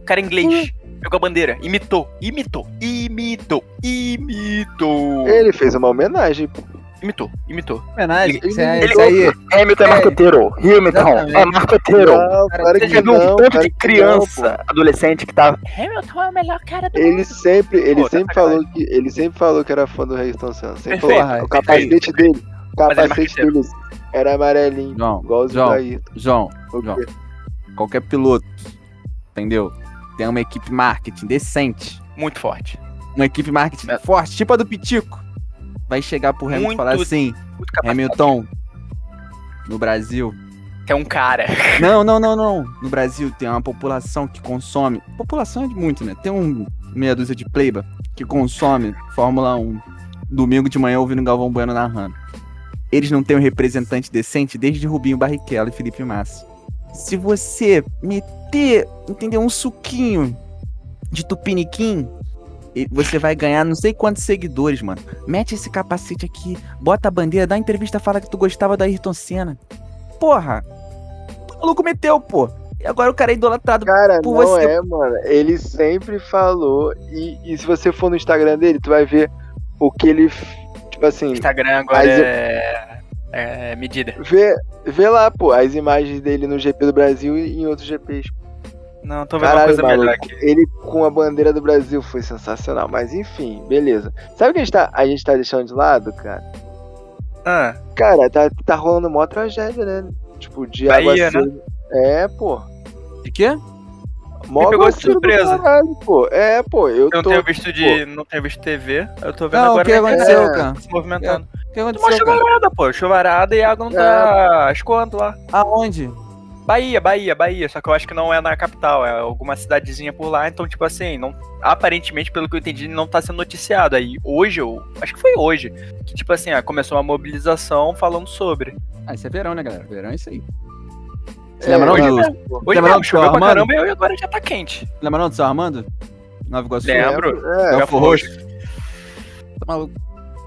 O cara é inglês. Pegou a bandeira, imitou, imitou, imitou, imitou. Ele fez uma homenagem. pô. Imitou, imitou. Homenagem. Ele- Isso é- ele- isso aí. Hamilton é É. marqueteiro. Hamilton é marqueteiro. Não, cara, você que Você viu um não, tanto de criança, adolescente que tá. Hamilton é o melhor cara do Ele sempre, ele Pô, tá sempre falou que ele sempre falou que era fã do Ayrton Senna. Sempre Perfeito, falou. O capacete dele, o ele é capacete dele era amarelinho, João, igual o João, Ayrton. João, João. qualquer piloto, entendeu? Tem uma equipe marketing decente, Muito forte. uma equipe marketing É. forte, tipo a do Pitico, vai chegar pro Hamilton e falar assim. Hamilton, no Brasil, É um cara. Não, não, não, não. No Brasil tem uma população que consome. População é de muito, né? Tem um meia dúzia de pleiba que consome Fórmula 1 domingo de manhã ouvindo Galvão Bueno narrando. Eles não têm um representante decente desde Rubinho Barrichello e Felipe Massa. Se você meter, entendeu, um suquinho de tupiniquim, você vai ganhar não sei quantos seguidores, mano. Mete esse capacete aqui, bota a bandeira, dá entrevista, fala que tu gostava da Ayrton Senna. Porra, o maluco meteu, pô. E agora o cara é idolatrado. Cara, Por não você- é, mano. Ele sempre falou. E, e se você for no Instagram dele, tu vai ver o que ele. Tipo assim, Instagram agora eu- é... é medida. vê, vê lá, pô, as imagens dele no GP do Brasil e em outros GPs. Não, tô vendo Caralho, uma coisa melhor maluco. aqui. Ele com a bandeira do Brasil foi sensacional. Mas enfim, beleza. Sabe o que a gente tá, a gente tá deixando de lado, cara? Ah, Cara, tá, tá rolando mó tragédia, né? Tipo, de Bahia, né? aguaceiro. É, pô. De quê? Mó Me pegou de surpresa. caralho, pô. É, pô, eu eu não tô. tenho visto de. Não tenho visto TV. Eu tô vendo Não, o agora que na aconteceu, cara? se movimentando. O que Uma aconteceu, cara? chuvarada, pô. Chuvarada e a água não tá escoando lá. Aonde? Bahia, Bahia, Bahia. Só que eu acho que não é na capital, é alguma cidadezinha por lá. Então, tipo assim, não, aparentemente, pelo que eu entendi, não tá sendo noticiado. Aí hoje, eu acho que foi hoje, que tipo assim, ah, começou uma mobilização falando sobre. Ah, isso é verão, né, galera? Verão é isso aí. Você É, lembra não hoje do, mesmo. Hoje Lembra não mesmo, choveu pra caramba e agora já tá quente. lembra não do seu Armando? Nova Iguaçu? Lembro. É, É o Belfort Roxo. Tá maluco.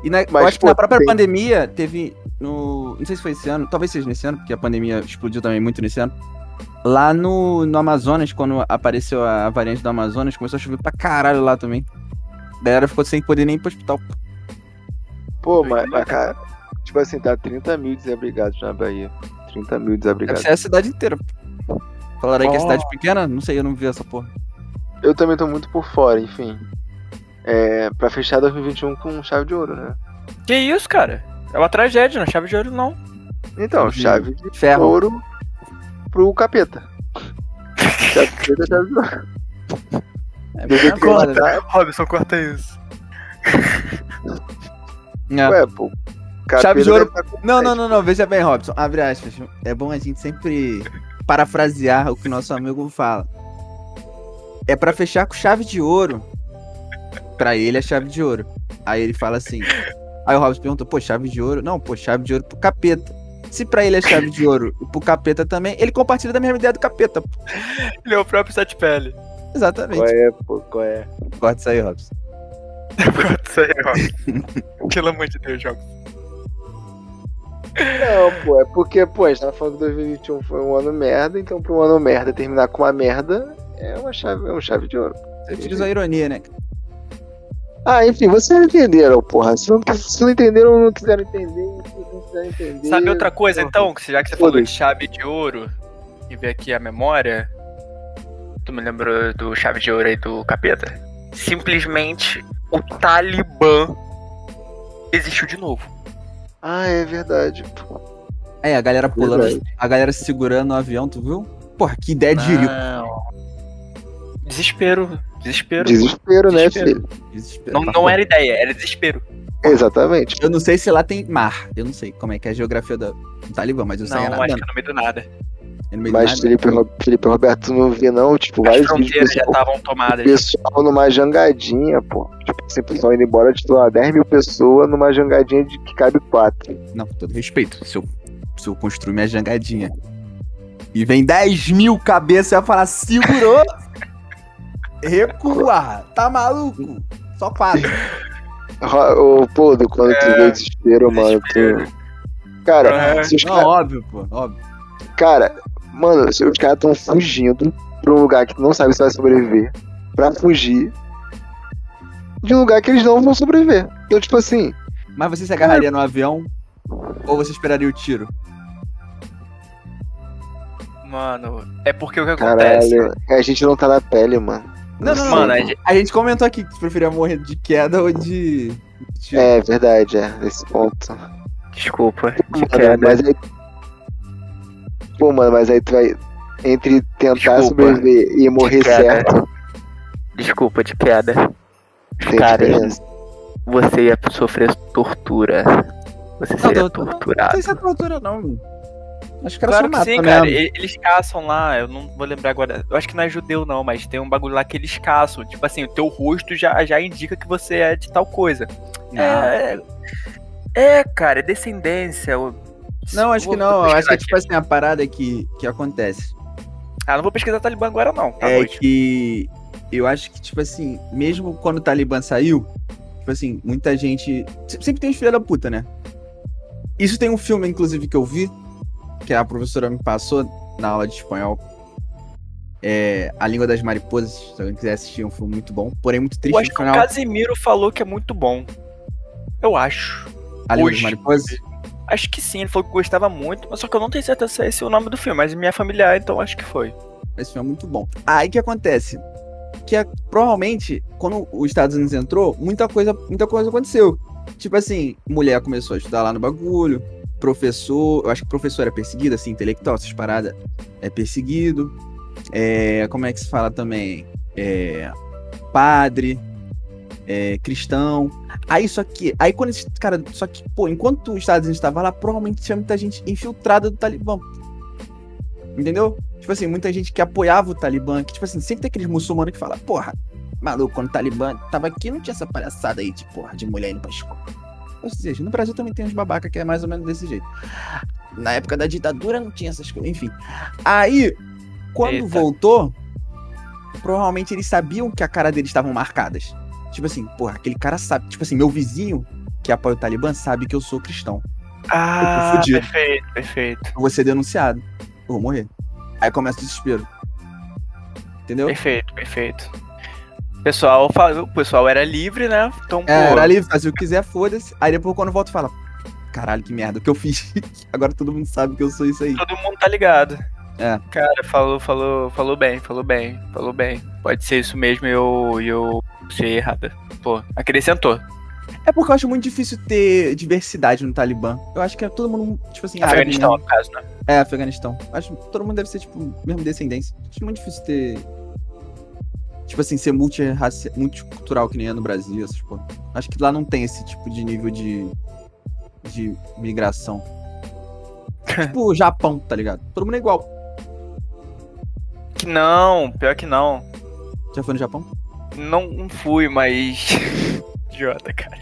E na, acho que na própria tem- pandemia teve. No, não sei se foi esse ano, talvez seja nesse ano, porque a pandemia explodiu também muito nesse ano. Lá no, no Amazonas, quando apareceu a variante do Amazonas, começou a chover pra caralho lá também. A galera ficou sem poder nem ir pro hospital. Pô, mas, mas, cara, tipo assim, tá 30 mil desabrigados na Bahia. 30 mil desabrigados. ser a cidade inteira. Falaram aí que é Oh. cidade pequena? Não sei, eu não vi essa porra. Eu também tô muito por fora, enfim. É, pra fechar 2021 com chave de ouro, né? Que isso, cara? É uma tragédia, não é chave de ouro, não. Então, De chave de Ferro. ouro pro capeta. chave de preta, chave de ouro. É, que foda, ele tá, Robson, corta isso. né? ué, pô. Chave de ouro- tá Não, não, não, não, veja bem, Robson. Abre aspas. É bom a gente sempre parafrasear o que nosso amigo fala. É pra fechar com chave de ouro. Pra ele é chave de ouro. Aí ele fala assim. Aí o Robson perguntou, pô, chave de ouro? Não, pô, chave de ouro pro capeta. Se pra ele é chave de ouro e pro capeta também, ele compartilha da mesma ideia do capeta. pô. Ele é o próprio sete pele. Exatamente. Qual é, pô, qual é? Corta isso aí, Robson. Corta isso aí, Robson. Pelo amor de Deus, Jogos. Não, pô, é porque, pô, a gente tava falando que 2021 foi um ano merda, então pra um ano merda terminar com uma merda é uma chave, é uma chave de ouro. Você utiliza a ironia, né? Ah, enfim, vocês entenderam, porra. Se não, se não entenderam, não quiseram entender, se não quiserem entender. Sabe outra coisa, então? Que Já que você falou de chave de ouro e ver aqui a memória, tu me lembrou do chave de ouro aí do capeta? Simplesmente o Talibã existiu de novo. Ah, é verdade. pô. É, a galera pulando, Verdade. a galera se segurando no avião, tu viu? Porra, que ideia de. Não. Desespero. Desespero. Desespero, né, Desespero. filho? Desespero. Não, não era ideia, era desespero. Exatamente. Eu não sei se lá tem mar. Eu não sei como é que é a geografia do, do Talibã, mas eu sei Não, nada. acho que é no meio do nada. meio do Mas nada. Felipe, Ro- Felipe Roberto não vê, não. Tipo, As vários fronteiras já pessoal, estavam tomadas. pessoal numa jangadinha, pô. Tipo, assim, pessoal indo embora, tipo, lá, 10 mil pessoas numa jangadinha de que cabe quatro. Não, com todo respeito. Se eu, se eu construir minha jangadinha e vem 10 mil cabeças, eu ia falar, segurou! Recua! Tá maluco? Só quatro. Ro- Ô, pô, do quando tu É, vê desespero, mano. desespero. Tu... Cara, É. se os Não, óbvio, pô, óbvio. Cara, Mano, se os caras estão fugindo pra um lugar que tu não sabe se vai sobreviver. Pra fugir de um lugar que eles não vão sobreviver. Então, tipo assim, Mas você se agarraria no avião ou você esperaria o tiro? Mano, é porque o que acontece? caralho, a gente não tá na pele, mano. Não, não, não. Mano, a gente- A gente comentou aqui que tu preferia morrer de queda ou de. de. É verdade, é, nesse ponto. Desculpa. De Mano, queda. mas aí. Pô, mano, mas aí tu vai. Entre tentar Desculpa. sobreviver e morrer queda. certo, Desculpa, de queda. tem Cara, diferença. Você ia sofrer tortura. Você Não, seria tô- tô- Não torturado. sei se é tortura, não. Acho que era Claro só que sim, mesmo. cara. E- Eles caçam lá, eu não vou lembrar agora. Eu acho que não é judeu, não, mas tem um bagulho lá que eles caçam. Tipo assim, o teu rosto já, já indica que você é de tal coisa. Não. É, é, cara, é descendência. eu- Não, acho Vou- que não. acho que pesquisar tipo assim, a parada que, que acontece Ah, não vou pesquisar Talibã agora, não. Tá é noite. que eu acho que, tipo assim, mesmo quando o Talibã saiu, tipo assim, muita gente. se- Sempre tem os filhos da puta, né? Isso tem um filme, inclusive, que eu vi, que a professora me passou na aula de espanhol. É A Língua das Mariposas, se alguém quiser assistir, é um filme muito bom, porém muito triste Eu acho que o final. Casimiro falou que é muito bom. Eu acho. A Língua das hoje. Mariposas? Acho que sim, ele falou que gostava muito, mas só que eu não tenho certeza se é esse o nome do filme, mas minha familiar, então acho que foi. Esse filme é muito bom. Aí o que acontece? Que é, provavelmente, quando os Estados Unidos entrou, muita coisa, muita coisa aconteceu. Tipo assim, mulher começou a estudar lá no bagulho, professor, eu acho que professor é perseguido, assim, intelectual, essas paradas, é perseguido. É, como é que se fala também? É, padre, é, cristão. Aí só que, aí quando esse cara, só que, pô, enquanto os Estados Unidos estavam lá, provavelmente tinha muita gente infiltrada do Talibã. Entendeu? Tipo assim, muita gente que apoiava o Talibã, que, tipo assim, sempre tem aqueles muçulmanos que falam, porra, maluco, quando o Talibã tava aqui, não tinha essa palhaçada aí de, porra, de mulher indo pra escola. Ou seja, no Brasil também tem uns babaca que é mais ou menos desse jeito. Na época da ditadura não tinha essas coisas, enfim. Aí, quando Eita. voltou, provavelmente eles sabiam que a cara deles estavam marcadas. Tipo assim, porra, aquele cara sabe, tipo assim, meu vizinho que apoia o Talibã sabe que eu sou cristão. Ah, perfeito, perfeito. Eu vou ser denunciado. Eu vou morrer. Aí começa o desespero. Entendeu? Perfeito, perfeito. Pessoal, o pessoal era livre, né? Então, pô, É, era livre, fazia o que quiser, foda-se. Aí depois quando volta fala, caralho, que merda, o que eu fiz? Agora todo mundo sabe que eu sou isso aí. todo mundo tá ligado. É. Cara, falou, falou, falou bem, falou bem, falou bem. Pode ser isso mesmo e eu, eu sei errada. Pô, acrescentou. É porque eu acho muito difícil ter diversidade no Talibã. Eu acho que é todo mundo, tipo assim, árabe Afeganistão, mesmo. no caso, né? É, Afeganistão. Acho que todo mundo deve ser, tipo, mesmo descendência. Acho muito difícil ter. Tipo assim, ser multicultural que nem é no Brasil, essas porra. Acho que lá não tem esse tipo de nível de. de migração. tipo o Japão, tá ligado? Todo mundo é igual. Que não, pior que não. Já foi no Japão? Não, não fui, mas. Idiota, cara.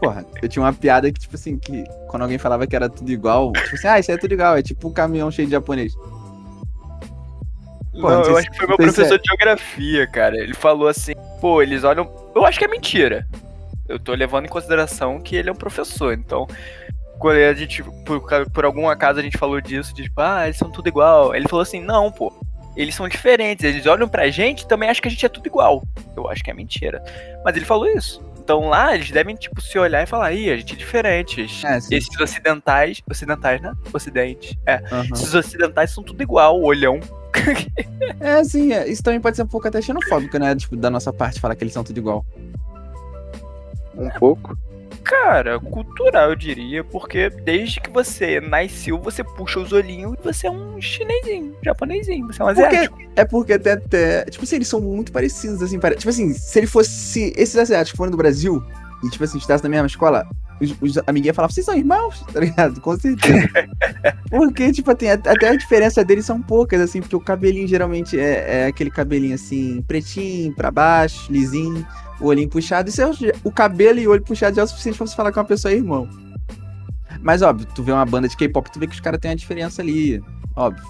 Porra, eu tinha uma piada que, tipo assim, que quando alguém falava que era tudo igual, tipo assim, ah, isso é tudo igual, é tipo um caminhão cheio de japonês. Pô, não, eu acho que foi meu professor de geografia, cara. Ele falou assim, pô, eles olham. Eu acho que é mentira. Eu tô levando em consideração que ele é um professor, então. Quando a gente, por, por algum acaso a gente falou disso, de tipo, ah, eles são tudo igual. Ele falou assim, não, pô, eles são diferentes. Eles olham pra gente e também acham que a gente é tudo igual. Eu acho que é mentira. Mas ele falou isso. Então lá eles devem, tipo, se olhar e falar, ih, a gente é diferente. É. Esses ocidentais. Ocidentais, né? Ocidente. É. Aham. Esses ocidentais são tudo igual, olhão. É, sim, é, isso também pode ser um pouco até xenofóbico, né? Tipo, da nossa parte, falar que eles são tudo igual. Um pouco. Cara, cultural, eu diria, porque desde que você nasceu, você puxa os olhinhos e você é um chinesinho, japonesinho, você é um asiático. Porque, é porque até, até. Tipo assim, eles são muito parecidos, assim. pare- Tipo assim, se ele fosse. Se esses asiáticos forem do Brasil e, tipo assim, estudassem na mesma escola, os, os amiguinhos falavam, vocês são irmãos, tá ligado? Com certeza. porque, tipo, tem, até a diferença deles são poucas, assim, porque o cabelinho geralmente é, é aquele cabelinho assim, pretinho, pra baixo, lisinho, olhinho puxado. Isso é o, cabelo e o olho puxado já é o suficiente pra você falar que uma pessoa é irmão. Mas, óbvio, tu vê uma banda de K-pop, tu vê que os caras têm uma diferença ali. Óbvio.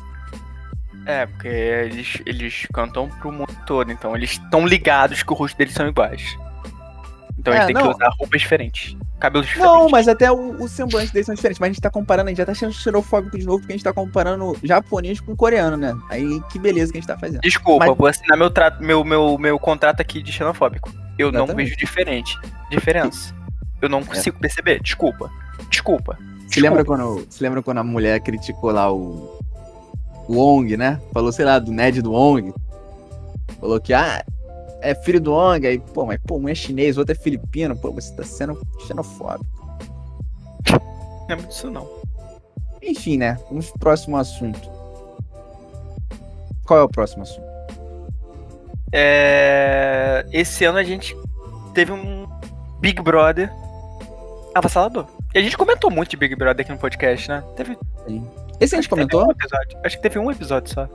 É, porque eles, eles cantam pro mundo todo, então eles estão ligados que o rosto deles são iguais. Então É, eles têm não. que usar roupas diferentes. Cabelos diferentes. Não, mas até o, o semblante deles são diferentes. Mas a gente tá comparando, a gente já tá sendo xenofóbico de novo, porque a gente tá comparando japonês com coreano, né? Aí que beleza que a gente tá fazendo. Desculpa, Mas- vou assinar meu, tra- meu, meu, meu contrato aqui de xenofóbico. Eu não Exatamente. vejo diferente. Diferença. Eu não consigo perceber. Desculpa. Desculpa. Se lembra quando, se lembra quando a mulher criticou lá o, o Ong, né? Falou, sei lá, do Ned do Ong. Falou que, ah, é filho do Ong. Aí, pô, mas pô, um é chinês, o outro é filipino. Pô, você tá sendo xenofóbico. Não é muito isso, não. Enfim, né? Vamos pro próximo assunto. Qual é o próximo assunto? É... Esse ano a gente teve um Big Brother avassalador. E a gente comentou muito de Big Brother aqui no podcast, né? Teve, Esse a gente comentou? um episódio. Acho que teve um episódio só.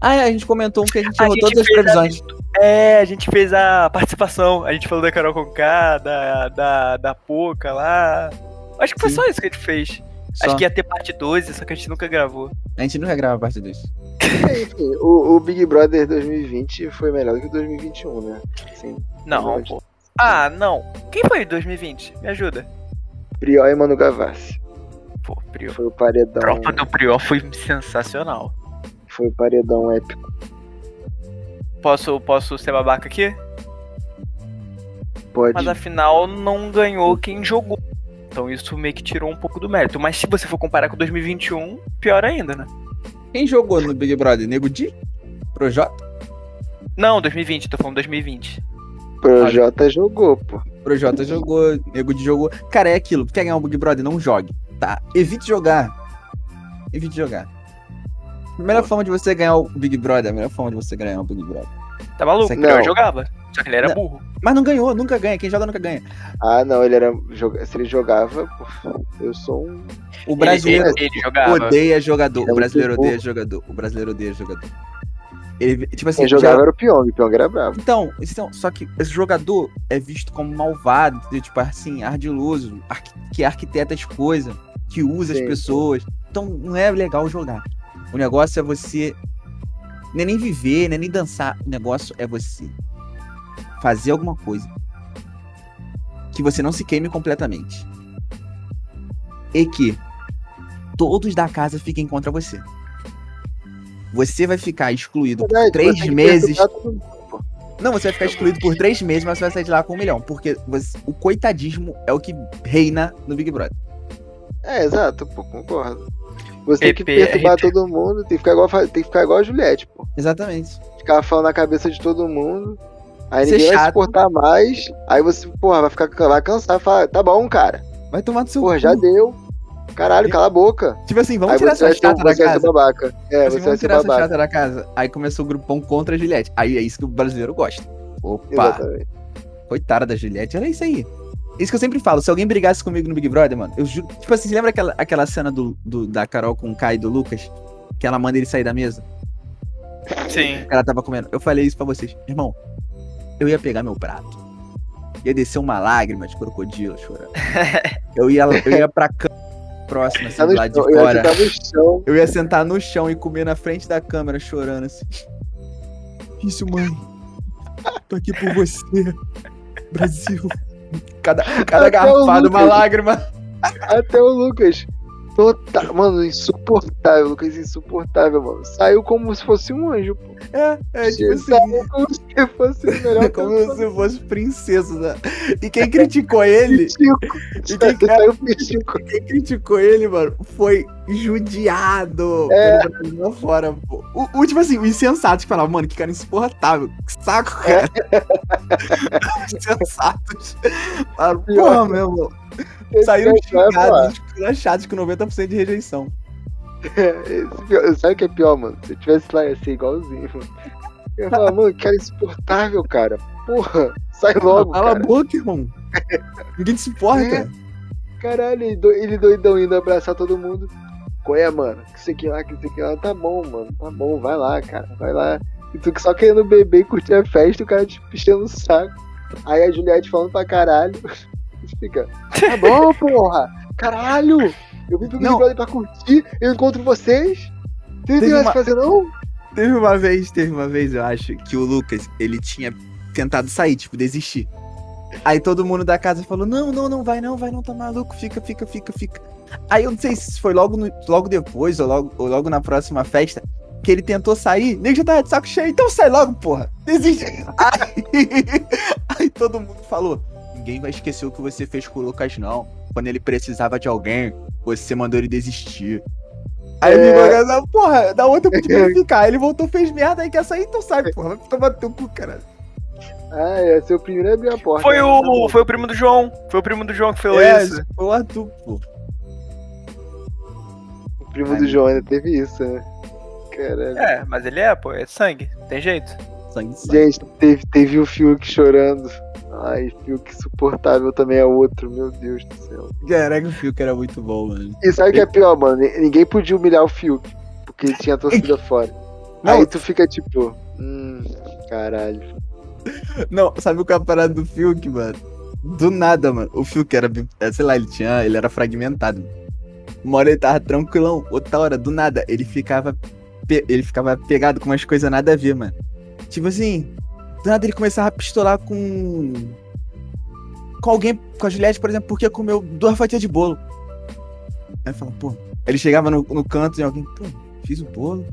Ah, é, a gente comentou um que a gente A errou todas as fez a- previsões. É, a gente fez a participação. A gente falou da Carol Conká, da, da, da Poca lá. Acho que foi Sim. só isso que a gente fez. Só. Acho que ia ter parte 12, só que a gente nunca gravou. A gente não regrava a parte disso. Enfim, o, o Big Brother 2020 foi melhor do que o 2021, né? Sim. Não, pô. Ah, não. Quem foi em 2020? Me ajuda. Priol e Manu Gavassi. Pô, Prior. Foi o paredão. Tropa do Prior foi sensacional. Foi o paredão épico. Posso, posso ser babaca aqui? Pode. Mas afinal não ganhou quem jogou. Então isso meio que tirou um pouco do mérito. Mas se você for comparar com 2021, pior ainda, né? Quem jogou no Big Brother? Nego Di? Projota? Não, 2020, tô falando 2020. Projota jogou, pô. Projota jogou, Nego Di jogou. Cara, é aquilo. Quer ganhar o Big Brother? Não jogue. Tá? Evite jogar. Evite jogar. A melhor forma de você ganhar o Big Brother, a melhor forma de você ganhar o Big Brother. Tá maluco? O Não. Prior jogava. Só que ele era Não. burro. Mas não ganhou, nunca ganha. Quem joga nunca ganha. Ah, não, ele era. Se ele jogava, eu sou um. O brasileiro Ele, ele jogava. odeia jogador. O brasileiro odeia jogador. O brasileiro odeia jogador. Ele, tipo assim, Quem já- jogava era o Pyong, o Pyong era bravo. Então, então, só que esse jogador é visto como malvado, entendeu? Tipo assim, ardiloso, que arquiteta as coisas, que usa as Sim. pessoas. Então não é legal jogar. O negócio é você. Não é nem viver, não é nem dançar. O negócio é você fazer alguma coisa que você não se queime completamente. E que todos da casa fiquem contra você. Você vai ficar excluído por Verdade, três tem que meses. Não, você vai ficar excluído por três meses, mas você vai sair de lá com um milhão. Porque você- o coitadismo é o que reina no Big Brother. É, exato, pô, concordo. Você tem que perturbar RP. todo mundo, tem que ficar igual, a- tem que ficar igual a Juliette, pô. Exatamente. Ficar falando na cabeça de todo mundo. Aí Ser ninguém vai chato. suportar mais. Aí você, porra, vai ficar vai cansar, fala, tá bom, cara. Vai tomar do seu Porra, cu. já deu. Caralho, cala a boca. Tipo assim, vamos aí tirar essa vai, chata da vai casa. babaca. É, Tipo assim, você vai vamos tirar essa chata da casa. Aí começou o grupão contra a Juliette. Aí é isso que o brasileiro gosta. Opa, Exatamente. coitada da Juliette, era isso aí. Isso que eu sempre falo, se alguém brigasse comigo no Big Brother, mano, eu juro. Tipo assim, você lembra aquela, aquela cena do, do- da Carol com o Kai e do Lucas? Que ela manda ele sair da mesa? Sim. que ela tava comendo. Eu falei isso pra vocês. Irmão, eu ia pegar meu prato. Ia descer uma lágrima de crocodilo chorando. Eu ia, eu ia pra cama próxima, assim, Tá lado de eu ia fora. ficar no chão. Eu ia sentar no chão e comer na frente da câmera, chorando assim. Isso, mãe. Tô aqui por você. Brasil. Cada, cada Até garfada, uma lágrima. Até o Lucas. Total, mano, insuportável, Lucas, insuportável, mano. Saiu como se fosse um anjo, pô. É, é tipo assim. Saiu como se fosse o melhor Como se fosse princesa. Né? E quem criticou ele. E quem- quem criticou ele, mano, foi judiado É. pelo afora, pô. O, o, tipo assim, o insensato que falava, mano, que cara insuportável. Que saco, É. cara. Insensatos. Falaram, Pior. porra, meu irmão. Saíram falar. xingados, esculachados com 90% de rejeição. Esse pior- Sabe o que é pior, mano? Se eu tivesse lá, ia ser igualzinho, mano. Eu ia falar, mano, que cara insuportável, cara. Porra, sai logo, Cala cara. a boca, irmão. Ninguém te suporta. É. Caralho, ele, do- ele doidão indo abraçar todo mundo. Qual é, mano? Que isso aqui lá, que isso aqui lá. Tá bom, mano. Tá bom, vai lá, cara. Vai lá. E tu só querendo beber e curtir a festa, o cara te pichando o saco. Aí a Juliette falando pra caralho. Fica, tá bom, porra. Caralho. Eu vim pro Big. Brother pra curtir. Eu encontro vocês. Vocês não tem mais uma- que fazer, não? Teve uma vez, teve uma vez, eu acho, que o Lucas, ele tinha tentado sair, tipo, desistir. Aí todo mundo da casa falou: Não, não, não vai, não, vai, não, tá maluco, fica, fica, fica, fica. Aí eu não sei se foi logo, no- logo depois ou logo, ou logo na próxima festa que ele tentou sair, nem já tava de saco cheio, então sai logo, porra. Desiste. Aí, aí todo mundo falou: Ninguém vai esquecer o que você fez com o Lucas, não. Quando ele precisava de alguém, você mandou ele desistir. Aí É. o Lucas, ah, porra, da outra eu podia ficar. Ele voltou, fez merda, aí quer sair, então sai, porra. Vai tomar teu cu, caralho. Ah, é, seu primeiro abriu a porta. Foi Tá o, bom. foi o primo do João. Foi o primo do João que fez É, isso. foi o Arthur, pô. O primo do João ainda teve isso, né? Caralho. É, mas ele é, pô, é sangue. Tem jeito. Sangue, sangue. Gente, teve, teve o Fiuk chorando. Ai, Fiuk insuportável também é outro, meu Deus do céu. Caraca, o Fiuk era muito bom, mano. E sabe o que é pior, mano? Ni- Ninguém podia humilhar o Fiuk, porque ele tinha a torcida fora. Não. Aí tu fica tipo, hum, caralho. Não, sabe o que é a parada do Fiuk, mano? Do nada, mano. O Fiuk era, é, sei lá, ele tinha, ele era fragmentado. Uma hora ele tava tranquilão, outra hora, do nada, ele ficava, ele ficava pegado com umas coisas nada a ver, mano. Tipo assim, do nada ele começava a pistolar com... Com alguém, com a Juliette, por exemplo, porque comeu duas fatias de bolo. Aí fala, pô... Ele chegava no, no canto e alguém, pô, fiz o bolo.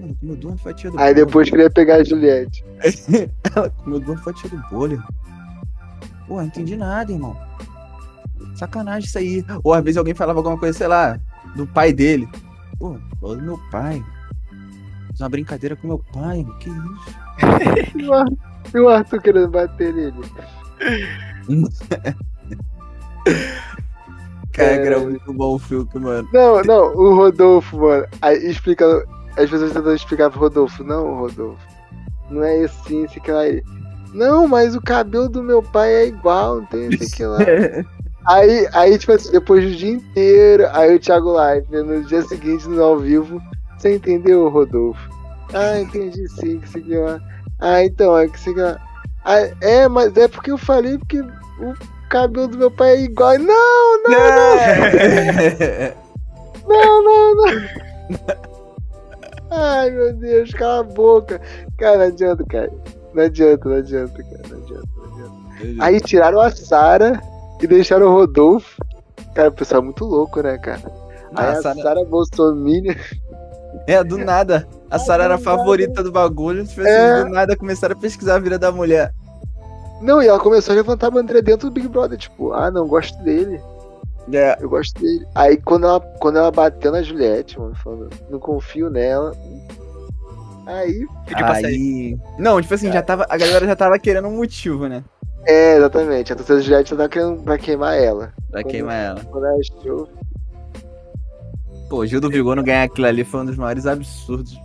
Mano, comeu duas fatias do Aí bolo. depois queria pegar a Juliette. Ela comeu duas fatias do bolo. irmão. Pô, não entendi nada, irmão. Sacanagem isso aí. Ou às vezes alguém falava alguma coisa, sei lá, do pai dele. Pô, falou do meu pai. Fiz uma brincadeira com meu pai. Que isso? E o Arthur, e o Arthur querendo bater nele. Cara, É. era muito bom o Fiuk, mano. Não, não, o Rodolfo, mano. Aí explicando. As pessoas tentando explicar pro Rodolfo. Não, Rodolfo. Não é assim, esse cara aí. Não, mas o cabelo do meu pai é igual, não tem esse que lá. Aí, aí, tipo assim, depois do dia inteiro, aí o Thiago Live, no dia seguinte, no ao vivo, você entendeu, Rodolfo? Ah, entendi sim, que sei lá. Ah, então, é que sei lá. Ah, é, mas é porque eu falei porque o cabelo do meu pai é igual. Não, não, não, não, não. Ai, meu Deus, cala a boca. Cara, não adianta, cara. Não adianta, não adianta, cara. Não adianta, não adianta. Aí tiraram a Sara e deixaram o Rodolfo. Cara, o pessoal é muito louco, né, cara? Aí Ah, a Sara- Sara Bolsonaro. É, do nada. A Sara era a favorita do bagulho. Tipo assim, É. do nada começaram a pesquisar a vida da mulher. Não, e ela começou a levantar a bandeira dentro do Big Brother, tipo, ah, não, gosto dele, É. eu gosto dele. Aí quando ela, quando ela bateu na Juliette, mano, falando, não confio nela. Aí, Pediu pra sair. Aí. Não, tipo assim, já tava. A galera já tava querendo um motivo, né? é, exatamente, a torcida da Juliette já tá querendo pra queimar ela. Pra Como- queimar ela. Quando ela achou, Pô, Gil do Vigor não ganhar aquilo ali foi um dos maiores absurdos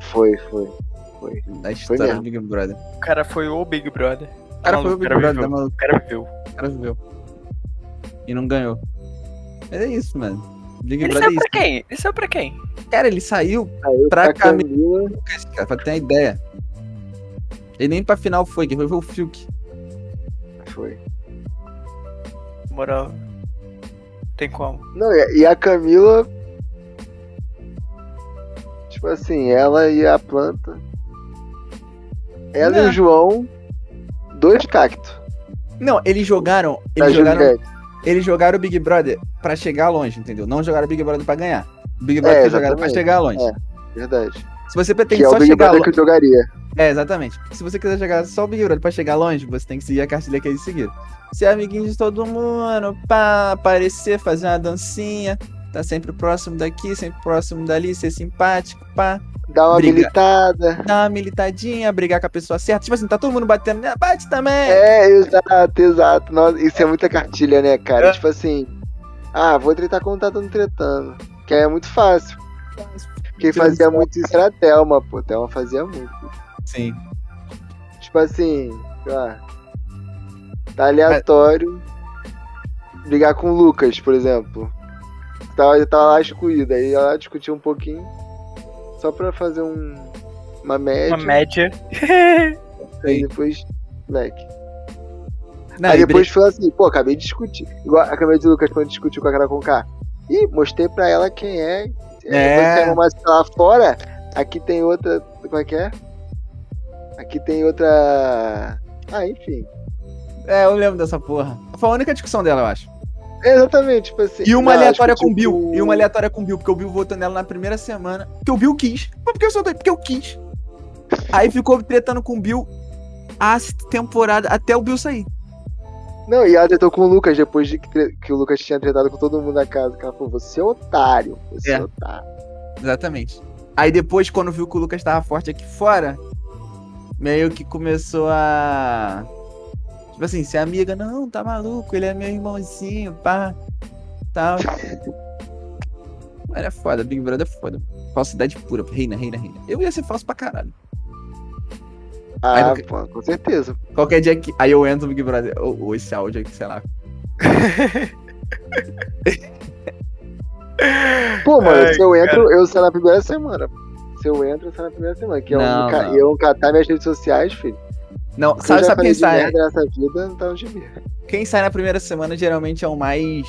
foi, foi. da história do Big Brother. O cara foi o Big Brother. O cara foi o Big Brother, viveu. tá maluco? O cara viveu. O cara viveu. E não ganhou. Mas é isso, mano. Big Ele Brother é saiu isso. pra quem? Ele saiu pra quem? Cara, ele saiu Aí Pra pra Cami- Camila, cara, pra ter uma ideia. Ele nem pra final foi, que foi o Fiuk. foi. Moral. Tem como. Não, e a Camila. Tipo assim, ela e a planta. Ela e Não. o João. Dois cactos. Não, eles jogaram. Eles jogaram, Juliette. eles jogaram o Big Brother pra chegar longe, entendeu? Não jogaram o Big Brother pra ganhar. O Big Brother É, eles jogaram pra chegar longe. É. Verdade. Se você pretende que é o só Big chegar Brother longe. que eu jogaria. É, exatamente. Se você quiser jogar só o Big Brother pra chegar longe, você tem que seguir a cartilha que eles seguiram. Ser amiguinho de todo mundo, pá, aparecer, fazer uma dancinha, tá sempre próximo daqui, sempre próximo dali, ser simpático, pá, Dá uma Briga. militada. dar uma militadinha, brigar com a pessoa certa. Tipo assim, tá todo mundo batendo, né? Bate também! É, exato, exato. Nossa, isso é muita cartilha, né, cara? É. Tipo assim. Ah, vou tretar como tá todo tretando. Que aí é muito fácil. Quem fazia muito isso era a Thelma, pô. Thelma fazia muito. Sim. Tipo assim. Tá aleatório. Brigar com o Lucas, por exemplo. Tava, tava lá excluído. Aí ela discutiu um pouquinho. Só pra fazer um. Uma média. Uma média. Aí depois. Moleque. Não, aí depois foi assim, pô, acabei de discutir. Igual a de Lucas quando discutiu com a Carol com K. Ih, mostrei pra ela quem é. É. Depois que mais lá fora, aqui tem outra. Como é que é? Aqui tem outra. Ah, enfim. É, eu lembro dessa porra. Foi a única discussão dela, eu acho. Exatamente, tipo assim. E uma não, aleatória tipo, com o Bill. tipo, E uma aleatória com o Bill, porque o Bill votou nela na primeira semana. Porque o Bill quis. Mas porque eu sou doido? Porque eu quis. Aí ficou tretando com o Bill a temporada até o Bill sair. Não, e ela tretou com o Lucas depois de que, que o Lucas tinha tretado com todo mundo na casa. Que ela falou, você é otário, você é, É. otário. Exatamente. Aí depois, quando viu que o Lucas tava forte aqui fora, meio que começou a. Tipo assim, ser amiga, não, tá maluco, ele é meu irmãozinho, pá. Tal. Era foda, Big Brother é foda. Falsidade pura, reina, reina, reina. Eu ia ser falso pra caralho. Aí Ah, não- pô, com certeza. Qualquer dia que. Aí eu entro no Big Brother. Ou, ou esse áudio aqui, sei lá. Pô, mano, Ai, se eu entro, eu saio na primeira semana. Se eu entro, eu saio na primeira semana. Que é Não, um, ca- não. e eu catar minhas redes sociais, filho. Não, sabe, já sabe quem de sai? merda nessa vida, vir. Quem sai na primeira semana geralmente é o mais.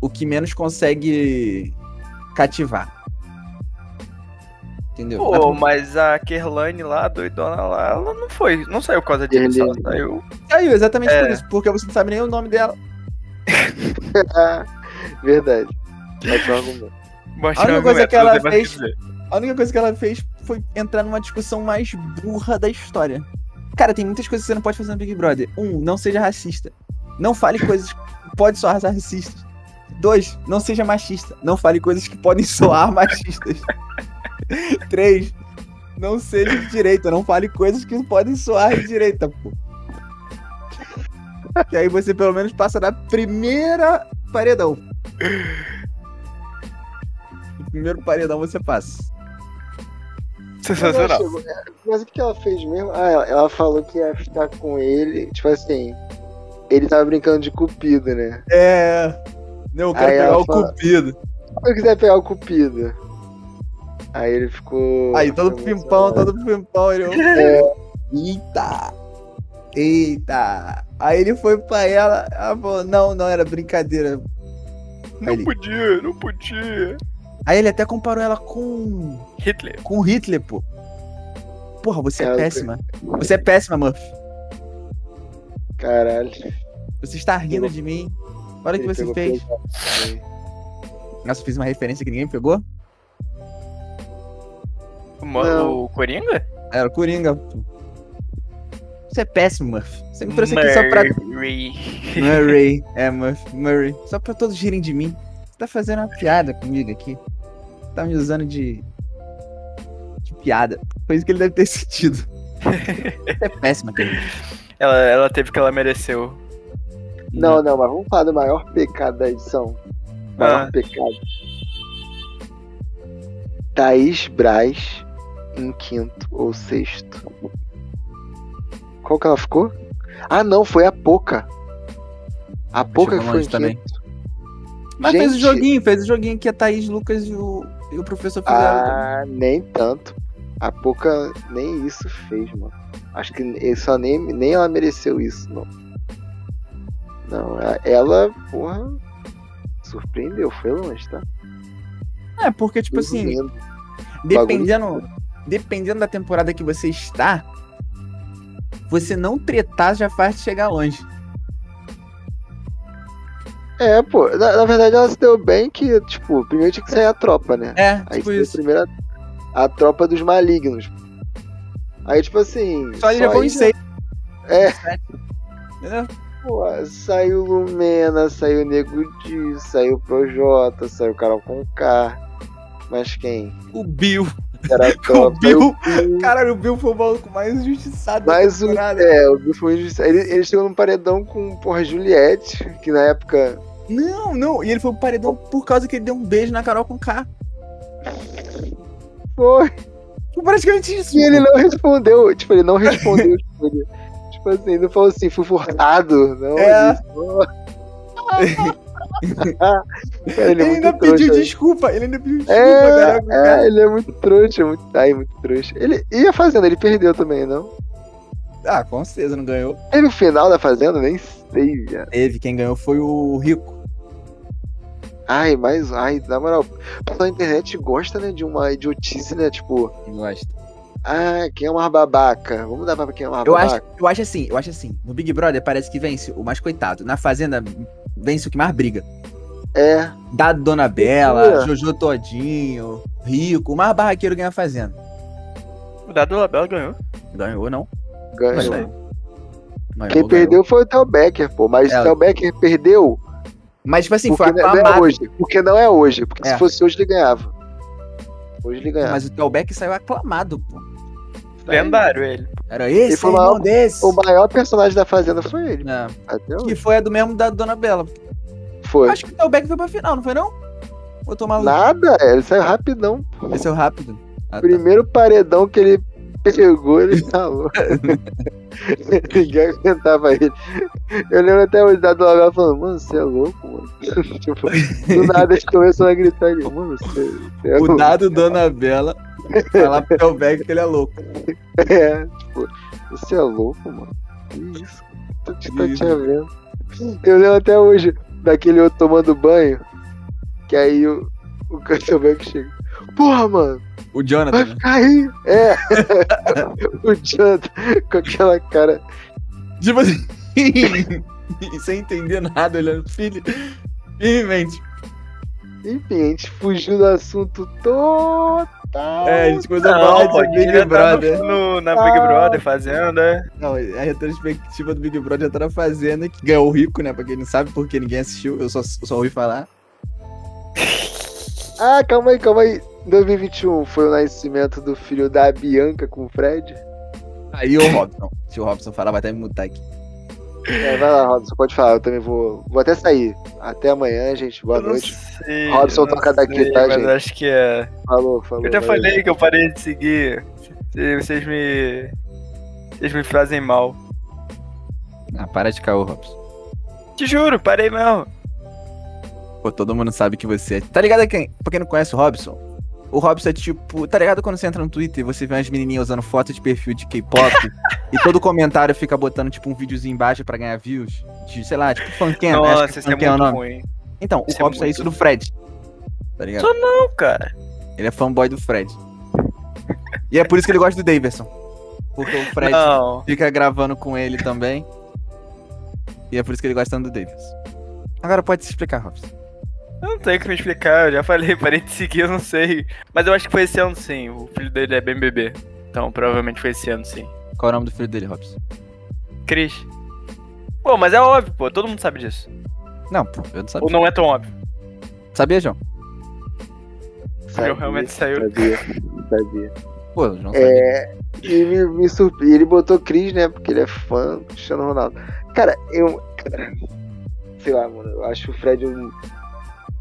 O que menos consegue cativar. Entendeu? Pô, prim- mas a Kerlane lá, a doidona lá, ela não foi. Não saiu por causa disso, ela saiu. Saiu exatamente É. por isso, porque você não sabe nem o nome dela. Verdade. Mostra A única coisa argumento, que ela o fez-. A única coisa que ela fez foi entrar numa discussão mais burra da história. Cara, tem muitas coisas que você não pode fazer no Big Brother. Um, não seja racista. Não fale coisas que podem soar racistas. Dois, não seja machista. Não fale coisas que podem soar machistas. Três, não seja de direita. Não fale coisas que podem soar de direita, pô. Que aí você pelo menos passa na primeira paredão. No primeiro paredão você passa. Sensacional. chegou- é, mas o que ela fez mesmo? Ah, ela, ela falou que ia ficar com ele. Tipo assim, ele tava brincando de cupido, né? É. Não, eu quero Aí pegar o fala- cupido. Se eu quiser pegar o cupido. Aí ele ficou. Aí todo pimpão, todo pimpão, ele. É, Eita! Eita! Aí ele foi pra ela, ela falou, não, não, era brincadeira. Não Ele- podia, não podia. Aí ele até comparou ela com. Hitler. com Hitler, pô. Porra, você é Ela- péssima. Você é péssima, Muff. caralho. Você está rindo de mim. Olha o que você pegou fez. pesado. Nossa, eu fiz uma referência que ninguém pegou. O, mo- Não. o Coringa? Era o Coringa. pô. Você é péssimo, Muff. Você me trouxe aqui só pra. Murray. Murray. É, Muff. Murray. Só pra todos rirem de mim. Você tá fazendo uma piada comigo aqui. Tá me usando de. de piada. Foi isso que ele deve ter sentido. É péssima, querido. Ela, ela teve o que ela mereceu. Não, não, mas vamos falar do maior pecado da edição. Maior Ah. pecado. Thaís Braz em quinto ou sexto. Qual que ela ficou? Ah, não, foi a Poca. A Poca que foi em também. quinto. Mas fez o Gente. joguinho, fez o joguinho que a Thaís, Lucas e o, e o professor fizeram. Ah, nem tanto. A Poca nem isso fez, mano. Acho que ele só nem, nem ela mereceu isso, não. Não, ela, porra, surpreendeu, foi longe, tá? É, porque, tipo assim, Resumindo. dependendo, dependendo da temporada que você está, você não tretar já faz chegar longe. É, pô, na, na verdade ela se deu bem que, tipo, primeiro tinha que sair a tropa, né? É, Aí tipo isso. primeiro a, a tropa dos malignos. Aí, tipo assim. Só ele já foi em seis. É. Entendeu? Pô, saiu Lumena, saiu Nego Di, saiu Projota, saiu Carol Conká. Mas quem? O Bill. Era a O. Bill. Bill. Caralho, o Bill foi o maluco mais injustiçado Mas o. É, o Bill foi injustiçado. Ele, ele chegou num paredão com, porra, Juliette, que na época. Não, não. E ele foi pro paredão por causa que ele deu um beijo na Carol com K. Foi. Foi praticamente isso. E ele não respondeu. Tipo, ele não respondeu. tipo, ele, tipo assim, ele não falou assim, fui furtado. Não, É. ele só- Cara, ele Ele é ainda muito pediu trouxa. desculpa. Ele ainda pediu desculpa, É, com é, K. ele é muito trouxa, muito, ai, muito trouxa. Ele ia fazendo, ele perdeu também, não? Ah, com certeza não ganhou. Teve o final da fazenda, nem sei, viado. Teve, quem ganhou foi o Rico. Ai, mas, ai, na moral, o pessoal da internet gosta, né, de uma idiotice, né, tipo, gosta. Ah, quem é o mais babaca? Vamos dar pra quem é o mais Eu acho, babaca? eu acho assim, eu acho assim. No Big Brother parece que vence o mais coitado. Na Fazenda vence o que mais briga. É, Dado Dona Bela, É. Jojo Todinho, Rico, o mais barraqueiro ganha a Fazenda. O Dado Labela ganhou. Ganhou, não? ganhou. Quem ganhou. perdeu foi o Theo Becker, pô. Mas É. o Theo Becker perdeu Mas, tipo assim, foi não é aclamado. hoje. Porque não é hoje. Porque É. se fosse hoje, ele ganhava. Hoje ele ganhava. Mas o Telbeck saiu aclamado, pô. Lendário ele. Era Ele esse, foi é o irmão maior- desse. O maior personagem da Fazenda foi ele. É. Até Que hoje. foi a do mesmo da Dona Bela. Foi. Acho que o Telbeck foi pra final, não foi não? Ou eu tô maluco? Nada, ele saiu rapidão. É o rápido. Ah, tá. Primeiro paredão que ele pegou, ele falou. Ninguém aguentava ele. Eu lembro até hoje da do Label falando, mano, você é louco, mano. tipo, do nada eles começaram a gritar ali, mano, você, você é O louco. dado Dona Bela falar pro Telbeck que ele é louco. É, tipo, você é louco, mano. Que isso? Tô te, tô te vendo. Eu lembro até hoje daquele outro tomando banho. Que aí o, o Cancelback chega. Porra, mano, O vai Jonathan. né? ficar aí. É. o Jonathan com aquela cara. Tipo assim. sem entender nada, olhando filho. Firmemente. Enfim, a gente fugiu do assunto total. É, a gente começou a falar pô, de Big devia tá Brother. No, no- na Big. Brother, Fazenda. Não, a retrospectiva do Big Brother já tá na fazenda, que ganhou o rico, né? Pra quem não sabe, porque ninguém assistiu, eu só, só ouvi falar. Ah, calma aí, calma aí. 2021 foi o nascimento do filho da Bianca com o Fred. Aí o Robson. Se o Robson falar, vai até me mutar aqui. É, vai lá, Robson, pode falar. Eu também vou. Vou até sair. Até amanhã, gente. Boa noite. sei, Robson toca daqui, tá, mas gente? acho que é. Falou, falou. Eu já valeu. falei que eu parei de seguir. Se- Vocês me. Vocês me fazem mal. Ah, para de caô, Robson. Te juro, parei mesmo. Pô, todo mundo sabe que você é. Tá ligado a quem? Pra quem não conhece o Robson? O Robson é tipo. Tá ligado quando você entra no Twitter e você vê umas menininhas usando foto de perfil de K-pop e todo comentário fica botando tipo um videozinho embaixo pra ganhar views? De, sei lá, tipo Funkena. acho Nossa, que isso é muito o nome. ruim. Então, o isso é Robson é, muito isso do Fred. Tá ligado? Sou Não, cara. Ele é fanboy do Fred. E é por isso que ele gosta do Davidson. Porque o Fred Não. fica gravando com ele também. E é por isso que ele gosta tanto do Davidson. Agora pode se explicar, Robson. Eu não tenho que me explicar, eu já falei, parei de seguir, eu não sei. Mas eu acho que foi esse ano sim. O filho dele é bem bebê. Então provavelmente foi esse ano sim. Qual é o nome do filho dele, Robson? Cris. Pô, mas é óbvio, pô. Todo mundo sabe disso. Não, pô, eu não sabia. Ou não é tão óbvio. Sabia, João? Sabia, realmente saiu. Sabia, sabia. Pô, o João sabia. É, e me, me surpre... Ele botou Cris, né? Porque ele é fã do Cristiano Ronaldo. Cara, eu. cara, sei lá, mano. Eu acho o Fred um.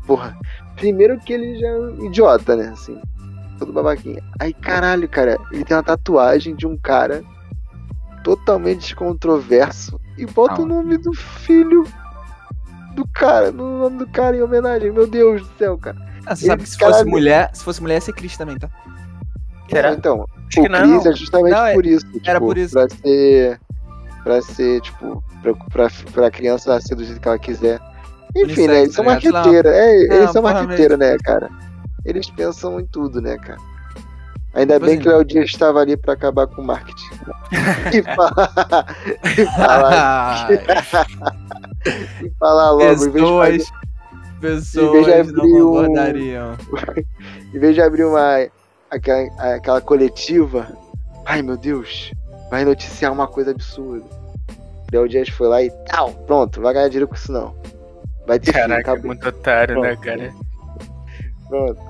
Porra. Primeiro que ele já é um idiota, né? Assim. Todo babaquinha. Aí, caralho, cara. Ele tem uma tatuagem de um cara totalmente descontroverso. E bota Ah. o nome do filho do cara. No nome do cara em homenagem. Meu Deus do céu, cara. Ah, você ele- sabe que se fosse caralho. mulher, se fosse mulher ia ser Cris também, tá? Será? Então, Acho o não. Chris é justamente Não, é- por isso. era tipo, por isso. Pra ser. Pra ser, tipo, pra, pra, pra criança ser do jeito que ela quiser. Enfim, né? Eles são ligado? marqueteiros. É, eles são marqueteiros, né, cara? Eles pensam em tudo, né, cara? Ainda Tipo bem assim- que o Léo Dias estava ali pra acabar com o marketing. e falar. e falar, e falar logo, em vez, de pessoas. fazer- Pessoas de não abrir um- concordariam. em vez de abrir uma. Aquela, aquela coletiva. Ai meu Deus, vai noticiar uma coisa absurda. Léo Dias foi lá e tal, pronto, não vai ganhar dinheiro com isso não. Vai ter Caraca, é acabou. muito otário, né, Pronto. cara? Pronto.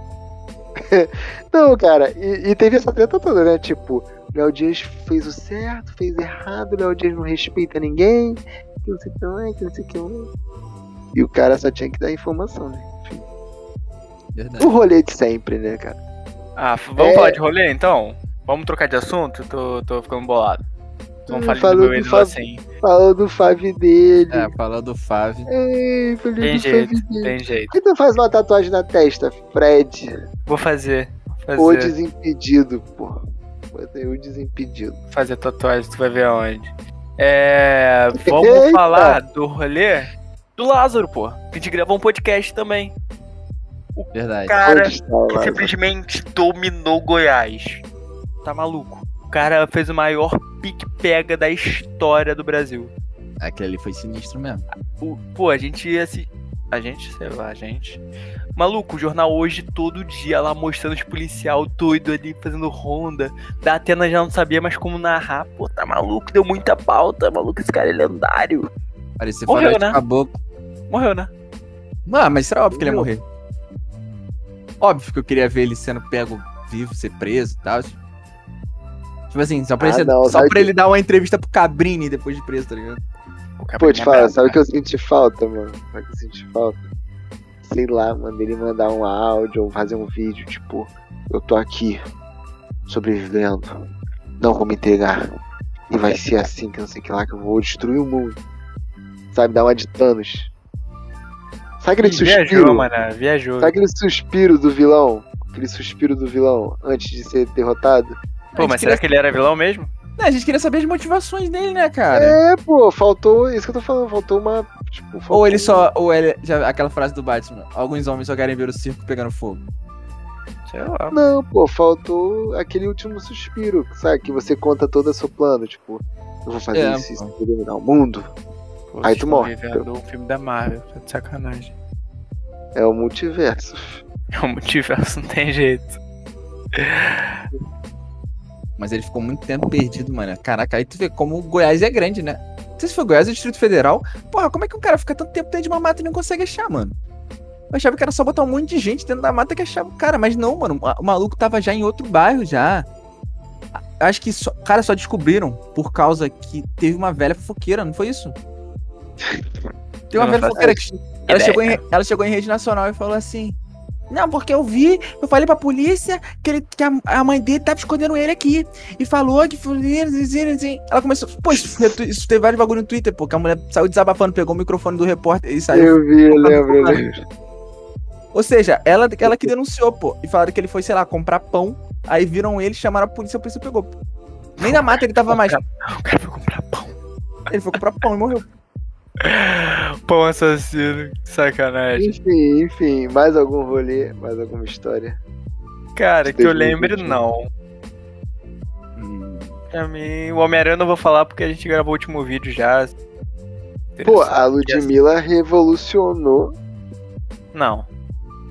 não, cara, e, e teve essa treta toda, né? Tipo, Léo Dias fez o certo, fez errado, Léo Dias não respeita ninguém, que não sei o que lá, que não sei o que lá. E o cara só tinha que dar informação, né? Verdade. O rolê de sempre, né, cara? Ah, vamos É. falar de rolê então? Vamos trocar de assunto? Tô, tô ficando bolado. Não Hum, fale do falou meu do ídolo Fábio. assim. Falou do Fave dele. É, falando do Fábio. Ei, falei Tem do jeito, Fave dele. tem jeito. Por que tu faz uma tatuagem na testa, Fred? Vou fazer. Vou O fazer, desimpedido, pô. Botei o desimpedido. fazer tatuagem, tu vai ver aonde. É. Vamos Eita. falar do rolê do Lázaro, pô. Que gente gravou um podcast também. Verdade. Cara, está o que simplesmente dominou Goiás. Tá maluco. O cara fez o maior pique-pega da história do Brasil. Aquele ali foi sinistro mesmo. O- pô, a gente ia se. A gente, sei lá, a gente. Maluco, o jornal hoje todo dia lá mostrando os policial doido ali fazendo ronda. Da Atena já não sabia mais como narrar. Pô, tá maluco, deu muita pauta, maluco, esse cara é lendário. Parecia Morreu, né? caboclo. Morreu, né? Mano, mas será óbvio que ele ia morrer. Óbvio que eu queria ver ele sendo pego vivo, ser preso e tal. Tipo assim, só pra, Ah, ele, não, só pra que- ele dar uma entrevista pro Cabrini depois de preso, tá ligado? Pô, te é falar, brabo. sabe o que eu senti falta, mano? Sabe o que eu senti falta? Sei lá, mano, ele mandar um áudio ou fazer um vídeo, tipo, eu tô aqui, sobrevivendo, não vou me entregar. E vai ser assim, que não sei o que lá, que eu vou destruir o mundo. Sabe, dar uma de Thanos. Sabe aquele Viajou, suspiro? mano, viajou. Sabe aquele suspiro do vilão? Aquele suspiro do vilão antes de ser derrotado? Pô, mas A gente será que ele era vilão mesmo? Não, a gente queria saber as motivações dele, né, cara? É, pô, faltou. Isso que eu tô falando, faltou uma. Tipo, faltou Ou ele só. Ou ele. Já, aquela frase do Batman. Alguns homens só querem ver o circo pegando fogo. Sei lá. Não, pô, faltou aquele último suspiro, sabe? Que você conta todo o seu plano, tipo, eu vou fazer É, isso, isso pô. pra dominar o mundo. Pô, Aí tu morre. um filme da Marvel, tá de sacanagem. É o multiverso. O multiverso não tem jeito. Mas ele ficou muito tempo perdido, mano. Caraca, aí tu vê como o Goiás é grande, né? Não sei se foi Goiás ou Distrito Federal. Porra, como é que um cara fica tanto tempo dentro de uma mata e não consegue achar, mano? Eu achava que era só botar um monte de gente dentro da mata que achava o cara, mas não, mano. O maluco tava já em outro bairro já. Acho que só, cara só descobriram por causa que teve uma velha fofoqueira, não foi isso? Teve uma velha fofoqueira que ela chegou, em, ela chegou em rede nacional e falou assim: Não, porque eu vi, eu falei pra polícia que, ele, que a, a mãe dele tava escondendo ele aqui. E falou que foi. Ela começou. Pô, isso, isso teve vários bagulho no Twitter, pô, que a mulher saiu desabafando, pegou o microfone do repórter e saiu. Eu vi, eu lembro, eu lembro. Ou seja, ela, ela que denunciou, pô. E falaram que ele foi, sei lá, comprar pão. Aí viram ele, chamaram a polícia, a polícia pegou. pô. Nem na mata ele tava mais. O cara foi comprar pão. Ele foi comprar pão e morreu. Pão assassino, sacanagem. Enfim, enfim, mais algum rolê, mais alguma história. Cara, que eu lembre, 2021. não. Hum, Pra mim, o Homem-Aranha eu não vou falar porque a gente gravou o último vídeo já. Pô, a Ludmilla revolucionou. Não.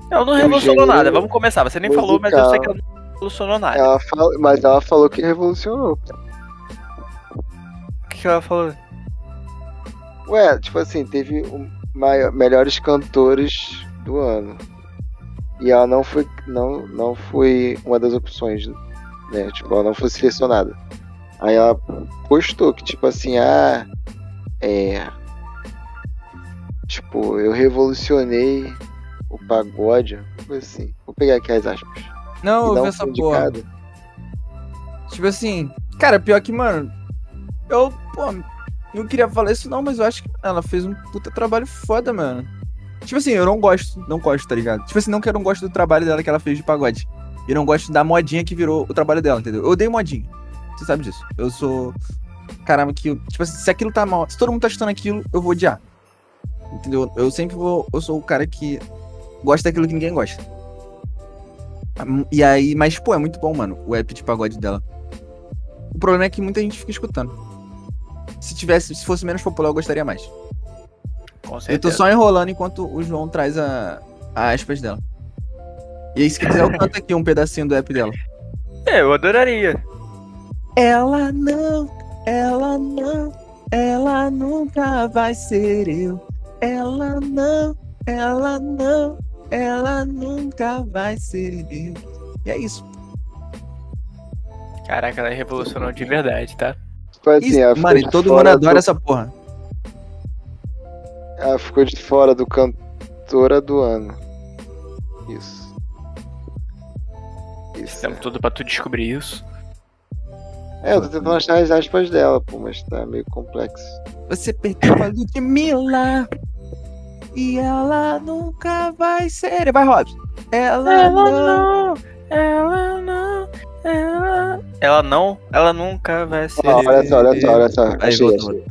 Ela não revolucionou nada. Vamos começar. Você nem falou, mas eu sei que musical. ela não revolucionou nada. Ela fala, mas ela falou que revolucionou. O que ela falou? Ué, tipo assim, teve o maior, melhores cantores do ano. E ela não foi, não, não foi uma das opções, né? Tipo, ela não foi selecionada. Aí ela postou que, tipo assim, ah, é. Tipo, eu revolucionei o pagode. Foi assim. Vou pegar aqui as aspas. Não, eu vi essa porra. Tipo assim, cara, pior que, mano, eu, pô, não queria falar isso não, mas eu acho que ela fez um puta trabalho foda, mano. Tipo assim, eu não gosto, não gosto, tá ligado? Tipo assim, não que eu não gosto do trabalho dela que ela fez de pagode. E não gosto da modinha que virou o trabalho dela, entendeu? Eu odeio modinha. Você sabe disso. Eu sou. Caramba, que. Tipo assim, se aquilo tá mal. Se todo mundo tá chutando aquilo, eu vou odiar. Entendeu? Eu sempre vou. Eu sou o cara que gosta daquilo que ninguém gosta. E aí, mas, pô, é muito bom, mano, o app de pagode dela. O problema é que muita gente fica escutando. Se tivesse, se fosse menos popular, eu gostaria mais. Com Eu tô certeza. só enrolando enquanto o João traz a, a aspas dela. E aí, se quiser, eu canto aqui um pedacinho do app dela. É, eu adoraria. Ela não, ela não, ela nunca vai ser eu. Ela não, ela não, ela nunca vai ser eu. E é isso. Caraca, ela revolucionou de verdade, tá? Tipo assim, isso ela mano, e todo mundo adora do- essa porra. Ela ficou de fora do cantora do ano. Isso. Isso. Temos tudo pra tu descobrir isso. É, eu tô tentando achar as aspas dela, pô, mas tá meio complexo. Você perdeu a Ludmilla e ela nunca vai ser. Vai, Robson. Ela, não. ela não, ela. Ela não, ela nunca vai ser. Ó, olha só, olha só, olha só. Achei, achei.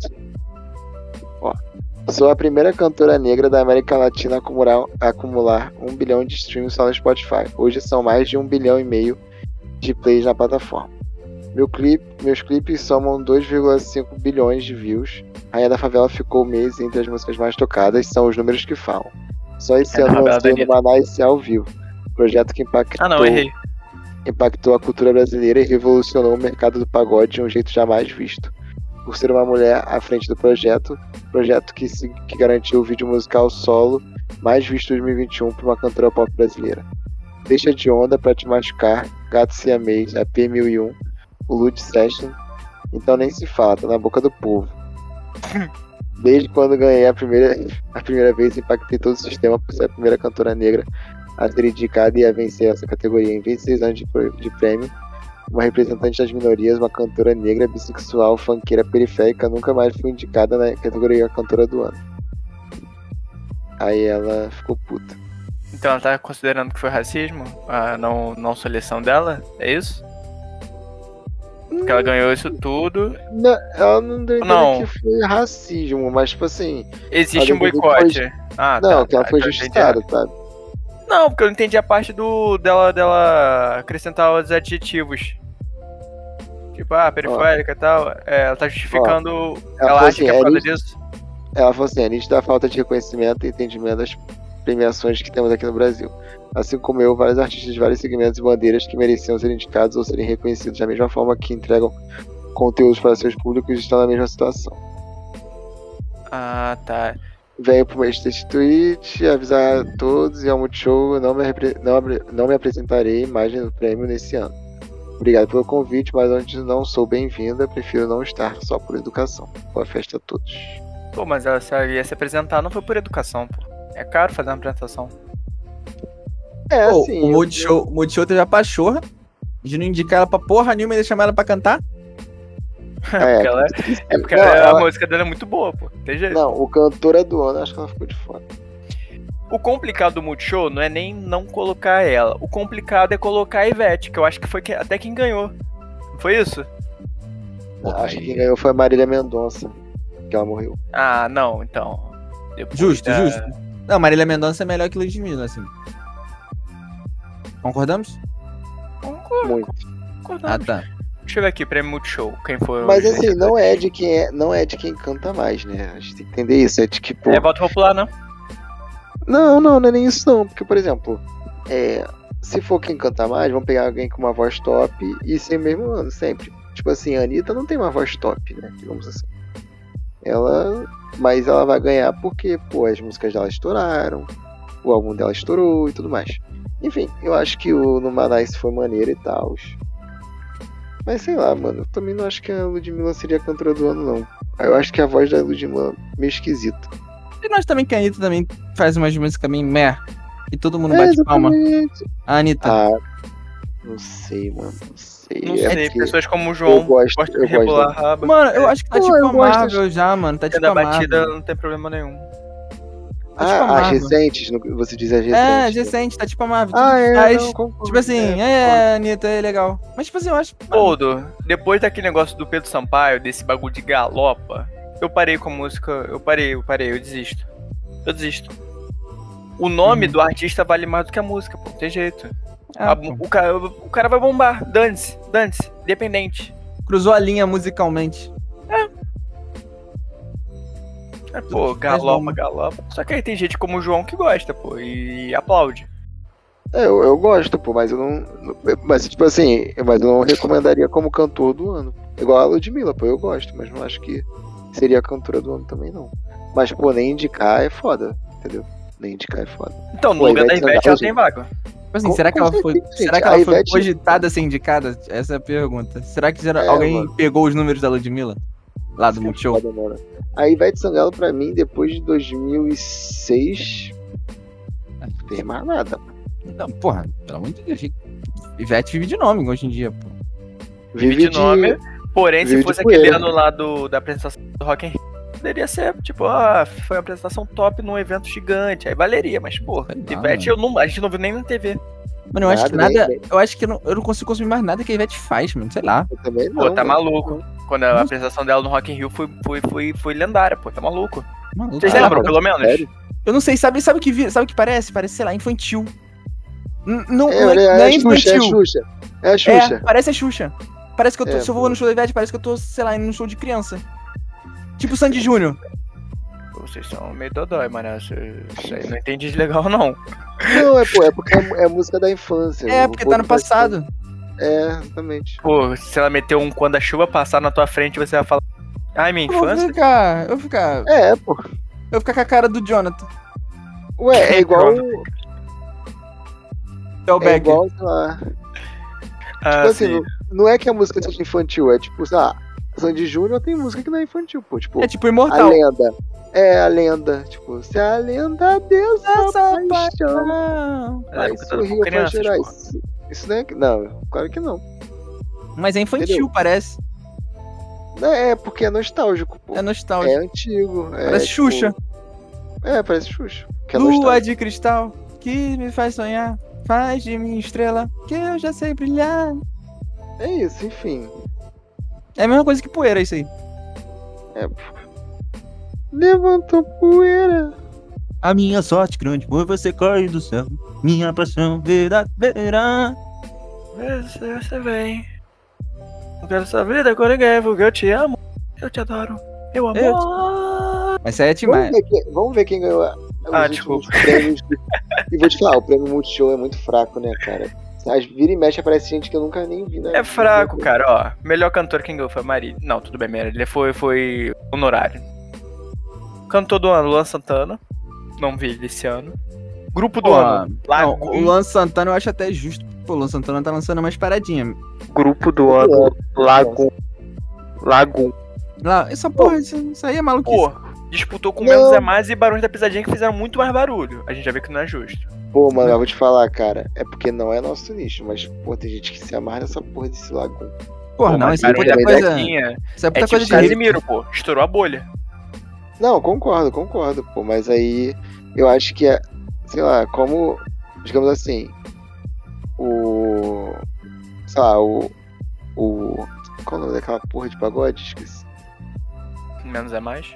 Ó. Sou a primeira cantora negra da América Latina a acumular, a acumular um bilhão de streams só no Spotify. Hoje são mais de um bilhão e meio de plays na plataforma. Meu clipe, meus clipes somam 2,5 bilhões de views. Rainha da Favela ficou meses entre as músicas mais tocadas, são os números que falam. Só esse É ano lancei da no Manaus ao vivo. Projeto que impactou, Ah, não, errei. Impactou a cultura brasileira e revolucionou o mercado do pagode de um jeito jamais visto. Por ser uma mulher à frente do projeto, projeto que, se- que garantiu o vídeo musical solo mais visto em 2021 para uma cantora pop brasileira. Deixa de onda pra te machucar, Gato Siamês, a P1001, o Lud Session, então nem se fala, tá na boca do povo. Desde quando ganhei a primeira, a primeira vez, impactei todo o sistema por ser a primeira cantora negra a ser indicada e a vencer essa categoria em 26 anos de, de prêmio. Uma representante das minorias, uma cantora negra, bissexual, funkeira periférica, nunca mais foi indicada na categoria Cantora do Ano. Aí ela ficou puta. Então ela tá considerando que foi racismo? A não, não seleção dela? É isso? Porque ela ganhou isso tudo. Não, ela não deu Não. que foi racismo, mas tipo assim. Existe um boicote. Ah, não, tá, que ela tá, foi justiçada, sabe? Não, porque eu não entendi a parte do dela, dela acrescentar os adjetivos. Tipo, ah, periférica e tal. É, ela tá justificando. ela ela falou acha assim, que é por causa disso. Ela falou assim: a nítida falta de reconhecimento e entendimento das premiações que temos aqui no Brasil. Assim como eu, vários artistas de vários segmentos e bandeiras que mereciam ser indicados ou serem reconhecidos da mesma forma que entregam conteúdos para seus públicos estão na mesma situação. Ah, tá. Venho meio deste tweet avisar a todos e ao Multishow não me, não, não me apresentarei imagem do prêmio nesse ano. Obrigado pelo convite, mas antes não sou bem-vinda, prefiro não estar só por educação. Boa festa a todos. Pô, mas ela se ela ia se apresentar não foi por educação, pô. É caro fazer uma apresentação. É, Pô, assim. o eu- Multishow, o Multishow teve a pachorra de não indicar ela pra porra nenhuma e chamar ela pra cantar. É, porque ela, é porque Não, ela- ela- a música dela é muito boa, pô. Tem jeito. Não, o cantora do ano, acho que ela ficou de fora. O complicado do Multishow não é nem não colocar ela. O complicado é colocar a Ivete, que eu acho que foi que- até quem ganhou. Não foi isso? Porra, acho que quem ganhou foi a Marília Mendonça, que ela morreu. Ah, não, então. Depois Justo, da- justo. Não, Marília Mendonça é melhor que Ludmilla, assim. Concordamos? Concordo, Muito. Ah, concordamos. tá. Deixa eu ver aqui, prêmio Multishow. Quem foi Mas os assim, não é de quem é, não é de quem canta mais, né? A gente tem que entender isso. É de que, pô. É voto popular, não? Não, não, não é nem isso não. Porque, por exemplo, é, se for quem canta mais, vamos pegar alguém com uma voz top e ser mesmo ano, sempre. Tipo assim, a Anitta não tem uma voz top, né? Digamos assim. Ela. Mas ela vai ganhar porque, pô, as músicas dela estouraram, o álbum dela estourou e tudo mais. Enfim, eu acho que o No Manais foi maneiro e tal. Mas sei lá, mano, eu também não acho que a Ludmilla seria a cantora do ano, não. Eu acho que a voz da Ludmilla é meio esquisita. E nós também que a Anitta também faz umas músicas bem meh. E todo mundo É, bate palma. exatamente. A Anitta. Ah, não sei, mano. Não sei. Não É sei, pessoas como o João eu gosto, gostam eu de rebolar gosto. a raba. Mano, eu acho que tá Pô, tipo eu a gosto Marvel já, mano. Tá É tipo da a Marvel. batida não tem problema nenhum. Tá tipo a Ah, as Marvel. recentes, você diz as recentes. É, né? recente, tá tipo a Marvel. Ah, é, faz, não, concordo. Tipo assim, é, Anitta, é legal. Mas tipo assim, eu acho. Todo, depois daquele negócio do Pedro Sampaio, desse bagulho de galopa, eu parei com a música, eu parei, eu parei, eu desisto. Eu desisto. O nome Uhum. do artista vale mais do que a música, pô, não tem jeito. Ah, A- o, cara, o cara vai bombar, dane-se, dane-se, independente. cruzou a linha musicalmente. É, pô, galopa, galopa. Só que aí tem gente como o João que gosta, pô, e aplaude. É, eu, eu gosto, pô, mas eu não. Mas, tipo assim, mas eu não recomendaria como cantor do ano. Igual a Ludmilla, pô, eu gosto, mas não acho que seria a cantora do ano também, não. Mas, pô, nem indicar é foda, entendeu? Nem indicar é foda. Então, no Pô, lugar da Ivete ela tem vaga. Tipo assim, Com- será que ela foi. Será que ela foi Ivete- cogitada a ser indicada? Essa é a pergunta. Será que já- É, alguém mano. pegou os números da Ludmilla? Lá do Multishow? A Ivete Sangalo, pra mim, depois de 2006, não tem mais nada. Não, porra, pelo amor de Deus. Ivete vive de nome hoje em dia, pô. Vive de nome. Porém, se vive de fosse aquele ano lá do, da apresentação do Rock in Rio, poderia ser, tipo, ah, foi uma apresentação top num evento gigante. Aí valeria, mas, pô, lá, Ivete eu não, a gente não viu nem na TV. Mano, eu acho que Nada, Eu acho que eu não, eu não consigo consumir mais nada que a Ivete faz, mano. Sei lá. Eu também não. Pô, tá mano. maluco. Quando a apresentação dela no Rock in Rio foi, foi, foi, foi lendária, pô, tá maluco. Maluco. Vocês Ah, lembram, mano, pelo menos? sério? Eu não sei, sabe, sabe o que vi- sabe o que parece? Parece, sei lá, infantil. N- Não, É, não, é, não é é a Xuxa, é a infantil. Xuxa. É a É, Xuxa. parece a Xuxa. Parece que eu tô. É, se eu vou no show da Ivete, parece que eu tô, sei lá, indo num show de criança. Tipo Sandy Júnior. Vocês são meio dodói, mano. Isso aí não entendi de legal, não. Não, é, pô, é porque é, é música da infância. É, porque tá no passado. É, exatamente. Pô, se ela meter um quando a chuva passar na tua frente, você vai falar. Ai, minha Eu vou infância? ficar. Eu vou ficar. É, pô. Eu vou ficar com a cara do Jonathan. Ué, é igual. É o É igual, sei lá. Ah, Tipo assim, sim. não, não é que a música seja infantil, é tipo, sei lá, Sandy Júnior tem música que não é infantil, pô. Tipo, É tipo a imortal. lenda. É, a lenda. Tipo, se a lenda dessa Essa paixão. é Aí por sorriu pra pô. Isso, isso não é. Não, claro que não. Mas é infantil, Entendeu? parece. Não, É, porque é nostálgico, pô. É É, nostálgico. antigo. É, Parece tipo, Xuxa. É, parece Xuxa. É Lua nostálgico. de cristal que me faz sonhar. Faz de mim estrela que eu já sei brilhar. É isso, enfim. É a mesma coisa que poeira, isso aí. Levantou poeira. A minha sorte grande foi você cair do céu. Minha paixão verdadeira. Você, você vem. Não quero essa vida com ninguém, porque eu te amo. Eu te adoro. Eu amo. Eu Mas isso aí é Vamos demais. ver, quem, vamos ver quem ganhou a- Ah, últimos prêmios. e vou te falar, o prêmio Multishow é muito fraco, né, cara? As vira e mexe aparece gente que eu nunca nem vi, né? É fraco, cara, ó. Melhor cantor quem ganhou foi a Marília. Não, tudo bem, Marília foi, foi honorário. Cantor do ano, Luan Santana. Não vi ele esse ano. Grupo do Pô, ano, Não, o Luan Santana eu acho até justo. Pô, o Luan Santana tá lançando umas paradinhas. Grupo do ano, Lagoon. Lagoon. Lá, essa porra, isso, isso aí é maluquice. Pô, disputou com Não. Menos é Mais e Barões da Pisadinha que fizeram muito mais barulho. A gente já vê que não é justo. Pô, mano, eu vou te falar, cara. É porque não é nosso nicho, mas, pô, tem gente que se amarra nessa porra desse lagoon. Porra, Pô, não, mas isso é muita coisa. Isso é É muita tipo coisa de. Casimiro, pô. Estourou a bolha. Não, concordo, concordo, pô. Mas aí eu acho que é, sei lá, como, digamos assim, o. Sei lá, o. O. Qual o nome daquela porra de pagode? Esqueci. Menos é mais.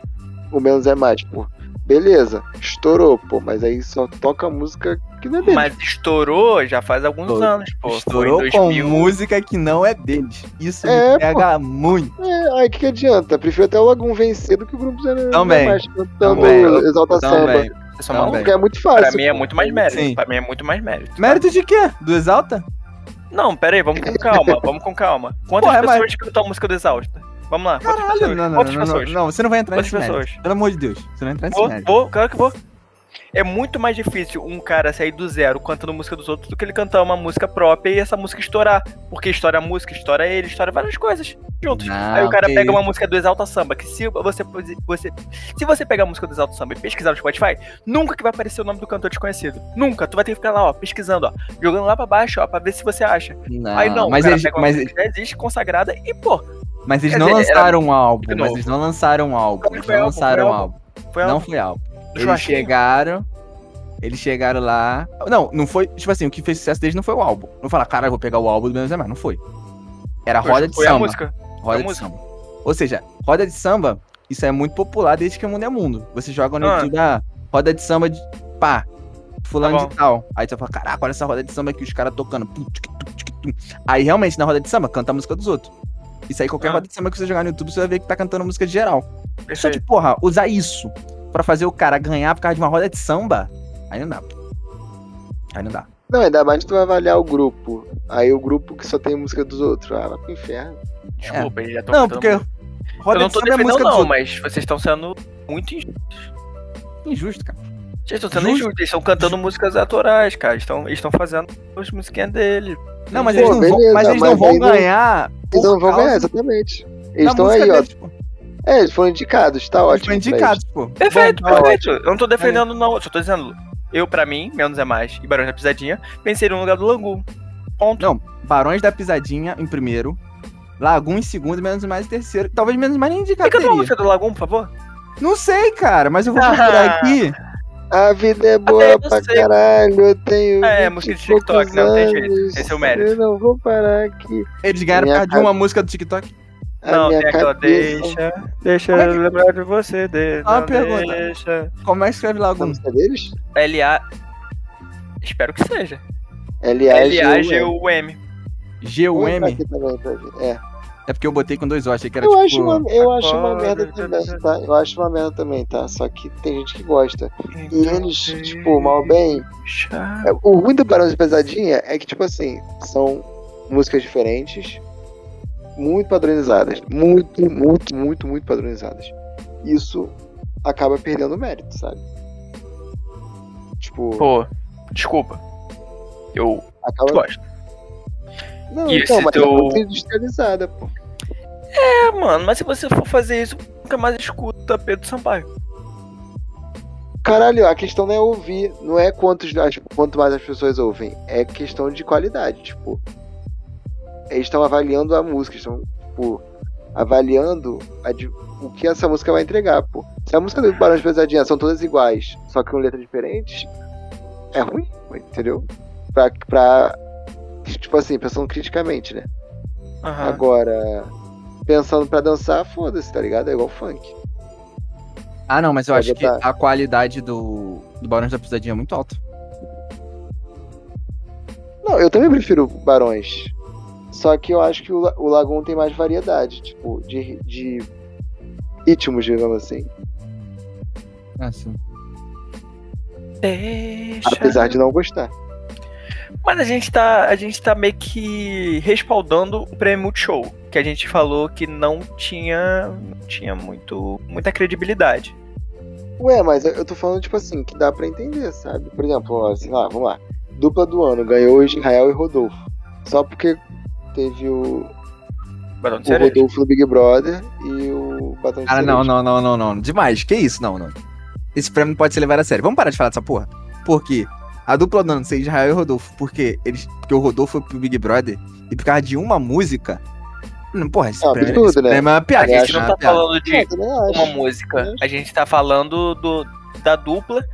O menos é mais, pô. Beleza, estourou, pô, mas aí só toca música que não é dele. Mas estourou já faz alguns Estourou. anos, pô. Estourou Foi em com 2000. música que não é deles. Isso É, me pega muito. É, aí o que, que adianta? Prefiro até o Lagoon vencer do que o grupo Zé Também. mais cantando Também. Exalta Samba. Também. Porque é muito fácil. Pra mim é pô. muito mais mérito. Sim. Pra mim é muito mais mérito. Mérito de quê? Do Exalta? Não, pera aí, vamos com calma, vamos com calma. Quantas Porra, é pessoas mais- cantam a música do Exausta? Vamos lá, Caralho, não, não, não, não, você não vai entrar nesse pessoas? Pelo amor de Deus, você não vai entrar nesse Vou, mérito. vou, claro que vou. É muito mais difícil um cara sair do zero cantando música dos outros do que ele cantar uma música própria e essa música estourar. Porque estoura a música, estoura ele, estoura várias coisas juntos. Não, Aí o cara pega isso. uma música do Exalta Samba, que se você, você se você pegar a música do Exalta Samba e pesquisar no Spotify, nunca que vai aparecer o nome do cantor desconhecido. Nunca. Tu vai ter que ficar lá, ó, pesquisando, ó, jogando lá pra baixo, ó, pra ver se você acha. Não, Aí não, mas uma mas, música que já existe, consagrada, e pô, mas eles Quer não dizer, lançaram um álbum. Mas eles não lançaram um álbum. Eles não álbum? Lançaram um álbum? álbum. foi Não algo foi álbum. Eles chegaram. Eles chegaram lá. Não, não foi. Tipo assim, o que fez sucesso deles não foi o álbum. Não falar, cara, vou pegar o álbum do Menos é Mais. Não foi. Era roda de foi a samba. música. Roda a de música. samba. Ou seja, roda de samba, isso é muito popular desde que o mundo é mundo. Você joga no Ah. YouTube, ah, roda de samba de pá, fulano Tá de tal. Aí você fala, caraca, olha essa roda de samba aqui, os caras tocando. Aí realmente, na roda de samba, canta a música dos outros. Isso aí, qualquer Ah. roda de samba que você jogar no YouTube, você vai ver que tá cantando música de geral. Só que, porra, usar isso pra fazer o cara ganhar por causa de uma roda de samba, aí não dá. pô. Aí não dá. Não, ainda mais que tu vai avaliar o grupo. Aí o grupo que só tem música dos outros. Ah, vai pro inferno. Desculpa, eles já estão Não, porque Eu roda não de tô samba é defendendo não, mas vocês estão sendo muito injustos. Injusto, cara. Vocês estão sendo Justo. injustos, eles estão cantando músicas autorais, cara. Eles estão eles estão fazendo as musiquinhas dele. Não, mas Pô, eles não vão, beleza, mas eles não mas vão não- ganhar. Eles não por vão ganhar, exatamente. Eles estão aí, ó. É, eles foram indicados, tá Eles ótimo. foram indicados, pô. Perfeito, Bom, tá perfeito. Eu não tô defendendo, não. Só tô dizendo. Eu, pra mim, menos é mais. E Barões da Pisadinha, venceram no lugar do Langu. Ponto. Não, Barões da Pisadinha em primeiro. Lagoon em segundo, menos mais em terceiro. Talvez menos mais nem Quer indicado. cantar uma teria. música do Lagum, por favor? Não sei, cara, mas eu vou procurar aqui. A vida é boa pra sei. caralho, eu tenho. É, 20 música de poucos TikTok, não tem jeito. anos, Esse é o mérito. Eu não vou parar aqui. Eles ganharam por causa de uma música do TikTok. A não, minha tem aquela cabeça- deixa. Deixa é que- eu lembrar de você. De, não pergunta. Deixa. Como é que escreve Essa Lagoon? música deles? L-A. Espero que seja. L-A-G-U-M. G-U-M. pra ver. É. É porque eu botei com dois O, achei que era Eu tipo. acho, uma, eu acho uma merda também, tá? Eu acho uma merda também, tá? Só que tem gente que gosta. E eles, tipo, mal bem. é, O ruim do Barão de Pesadinha é que, tipo assim, são músicas diferentes, muito padronizadas. Muito, muito, muito, muito padronizadas. Isso acaba perdendo mérito, sabe? Tipo, Pô, desculpa. Eu acaba. gosto. Não, E então, mas teu- muito industrializada, pô. É, mano, mas se você for fazer isso, nunca mais escuta Pedro Sampaio. Caralho, a questão não é ouvir, não é quantos, as- quanto mais as pessoas ouvem, é questão de qualidade, tipo. Eles estão avaliando a música, estão, tipo, avaliando a o que essa música vai entregar, pô. Se a música do Barão de Pesadinha são todas iguais, só que com letras diferentes, é ruim, entendeu? Pra, pra tipo assim, pensando criticamente, né? Aham. Agora, pensando pra dançar, foda-se, tá ligado? É igual funk. Ah, não, mas eu Pode acho que botar. a qualidade do, do Barões da Pisadinha é muito alta. Não, eu também prefiro Barões. Só que eu acho que o, o Lagoon tem mais variedade, tipo, de, de ritmos, digamos assim. Ah, sim. Deixa. Apesar de não gostar. Mas a gente tá, a gente tá meio que respaldando o prêmio Multishow, que a gente falou que não tinha, não tinha muito, muita credibilidade. Ué, mas eu tô falando, tipo assim, que dá pra entender, sabe? Por exemplo, ó, assim, lá, vamos lá. Dupla do ano, ganhou Israel e Rodolfo. Só porque teve o, de o Cereja. Rodolfo do Big Brother e o Batom de Cara, Cereja. não, não, não, não, não. Demais. Que isso? Não, não. Esse prêmio não pode ser levado a sério. Vamos parar de falar dessa porra. Por quê? A dupla do ano ser Israel e Rodolfo. Porque, eles, porque o Rodolfo foi pro Big Brother e por causa de uma música. Não, porra, esse É prêmio, absurdo, esse né? prêmio é uma piada. A gente não é tá falando É, de uma música, a gente tá falando do, da dupla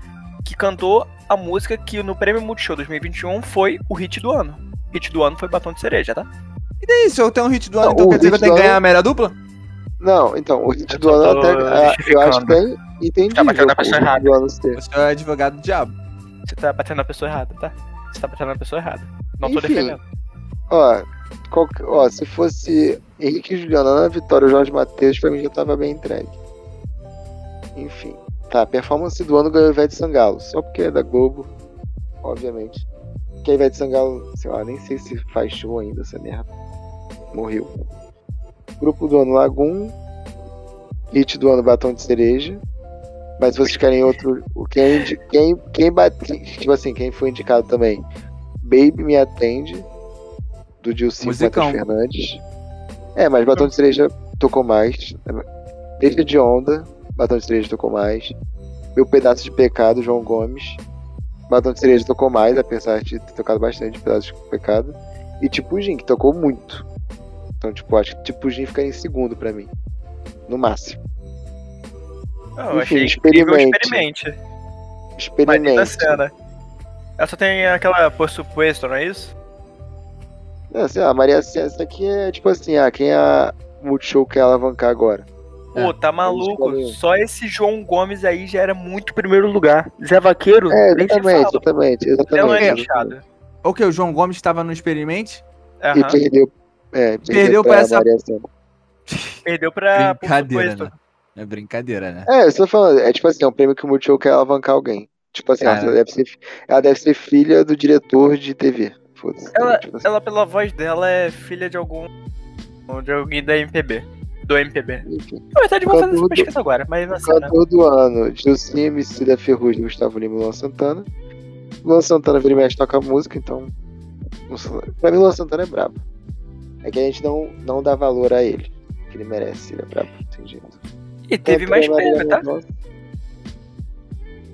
que cantou a música que no prêmio Multishow 2021 foi o hit do ano. O hit do ano foi Batom de Cereja, tá? E isso, eu tenho um hit do ano, Não, então o quer dizer que eu tenho que ganhar ano- a melhor dupla? Não, então, o hit Eu do ano tô até. ah, Eu acho entendível. Tá batendo na pessoa o hit do ano. Eu sou advogado do diabo. Você tá batendo na pessoa errada, tá? Você tá batendo na pessoa errada. Não tô Enfim. defendendo. Ó, qual que- ó, se fosse Henrique Juliana, Ana Vitória Jorge Matheus, pra mim já tava bem entregue. Enfim. Tá, performance do ano ganhou Ivete Sangalo. Só porque é da Globo, obviamente. Que a Ivete Sangalo, sei lá, nem sei se faz show ainda, essa merda. Morreu. Grupo do ano Lagoon. Hit do ano Batom de Cereja. Mas se vocês querem outro. Quem, quem, quem bate. Tipo assim, quem foi indicado também? Baby Me Atende. Do Dilcinho. Matheus Fernandes. É, mas Batom de Cereja tocou mais. Deixa de Onda. Batom de Cereja tocou mais. Meu Pedaço de Pecado, João Gomes. Batom de Cereja tocou mais, apesar de ter tocado bastante Pedaço de Pecado. E Tipo Gin, que tocou muito. Então, tipo, acho que Tipo Gin fica em segundo pra mim. No máximo. Não, eu Enfim, achei o experimente. experimente. Maldita Experimente. cena. Ela só tem aquela por supuesto, não é isso? Não, assim, a Maria César aqui é tipo assim, ah, quem a Multishow quer alavancar agora? Pô, É, tá maluco. Só esse João Gomes aí já era muito primeiro lugar. Zé Vaqueiro, É, exatamente, exatamente, exatamente. não é exatamente. O que? O João Gomes estava no experimente? E perdeu. É, Perdeu pra essa- Maria César. Perdeu pra por Brincadeira, supuesto. né? É brincadeira, né? É, eu tô falando, é tipo assim, é um prêmio que o Multishow quer alavancar alguém. Tipo assim, Cara. ela deve, ser, ela deve ser filha do diretor de TV. Foda-se. Ela, Tipo assim, ela, pela voz dela, é filha de algum. de alguém da MPB. Do MPB. enfim. Na verdade, vou fazer essa pesquisa agora, mas não sei, né? Cantor do ano, Gilcinho, MC da Ferrugem, Gustavo Lima e Luan Santana. Luan Santana vira e mexe toca música, então. não. Pra mim, Luan Santana é brabo. É que a gente não, não dá valor a ele. Que ele merece, ele é brabo, tem jeito. E teve mais prêmio, tá?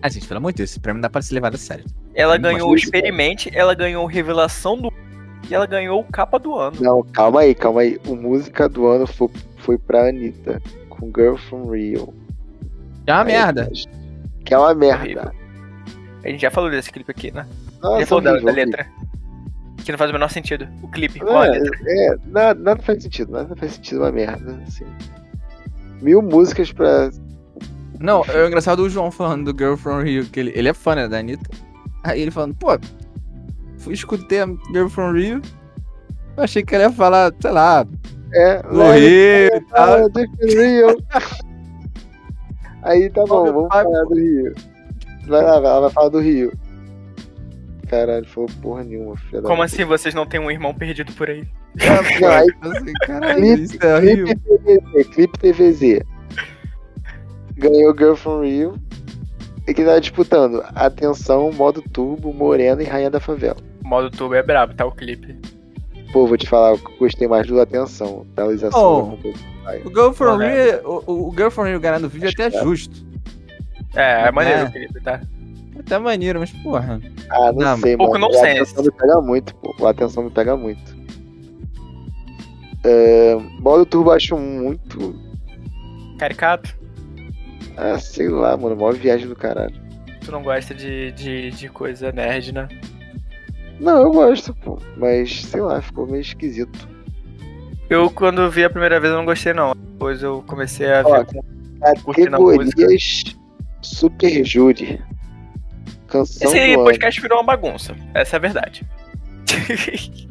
Ah, gente, pelo amor de Deus, esse prêmio dá pra ser levado a sério. Ela ganhou o. Experimente, ela ganhou Revelação do. E ela ganhou o Capa do Ano. Não, calma aí, calma aí. O música do ano foi, foi pra Anitta, com Girl from Rio. É uma Aí, merda. Que é uma merda. A gente já falou desse clipe aqui, né? Nossa, já falou da, da letra. Que não faz o menor sentido. O clipe, horrível. qual a É, letra? é, nada, nada faz sentido, nada faz sentido, uma merda. Assim. Mil músicas pra. Não, é o engraçado o João falando do Girl from Rio, que ele, ele é fã, né, da Anitta. Aí ele falando, pô, fui escutei a Girl from Rio, Eu achei que ele ia falar, sei lá, É, do Rio e tal. Ah, Rio. Aí tá bom, vamos pai, falar do Rio. Vai lá, ela vai falar do Rio. Caralho, falou porra nenhuma, filha Como assim vocês não têm um irmão perdido por aí? Não, Assim, caralho, clipe, isso é clipe TVZ, clipe TVZ. Ganhou Girl from Rio. E que tá disputando Atenção, Modo Turbo, Morena e Rainha da Favela. O modo turbo é brabo, tá o clipe. Pô, vou te falar, eu gostei mais do Atenção. Da realização Oh. O Girl from Não? Rio, o, o Girl from Rio ganhar no vídeo é até justo. É, é maneiro É. o clipe, tá? Até maneiro, mas porra. Ah, não, Não, sei, pouco mano. nonsense. A atenção me pega muito, pô. A atenção me pega muito. É, modo Turbo acho muito. Caricato? Ah, sei lá, mano. Maior viagem do caralho. Tu não gosta de, de, de coisa nerd, né? Não, eu gosto, pô. Mas, sei lá, ficou meio esquisito. Eu, quando vi a primeira vez, eu não gostei, não. Depois eu comecei a Ó, ver Categorias Super Júri. Canção Esse do ano. podcast virou uma bagunça. Essa é a verdade.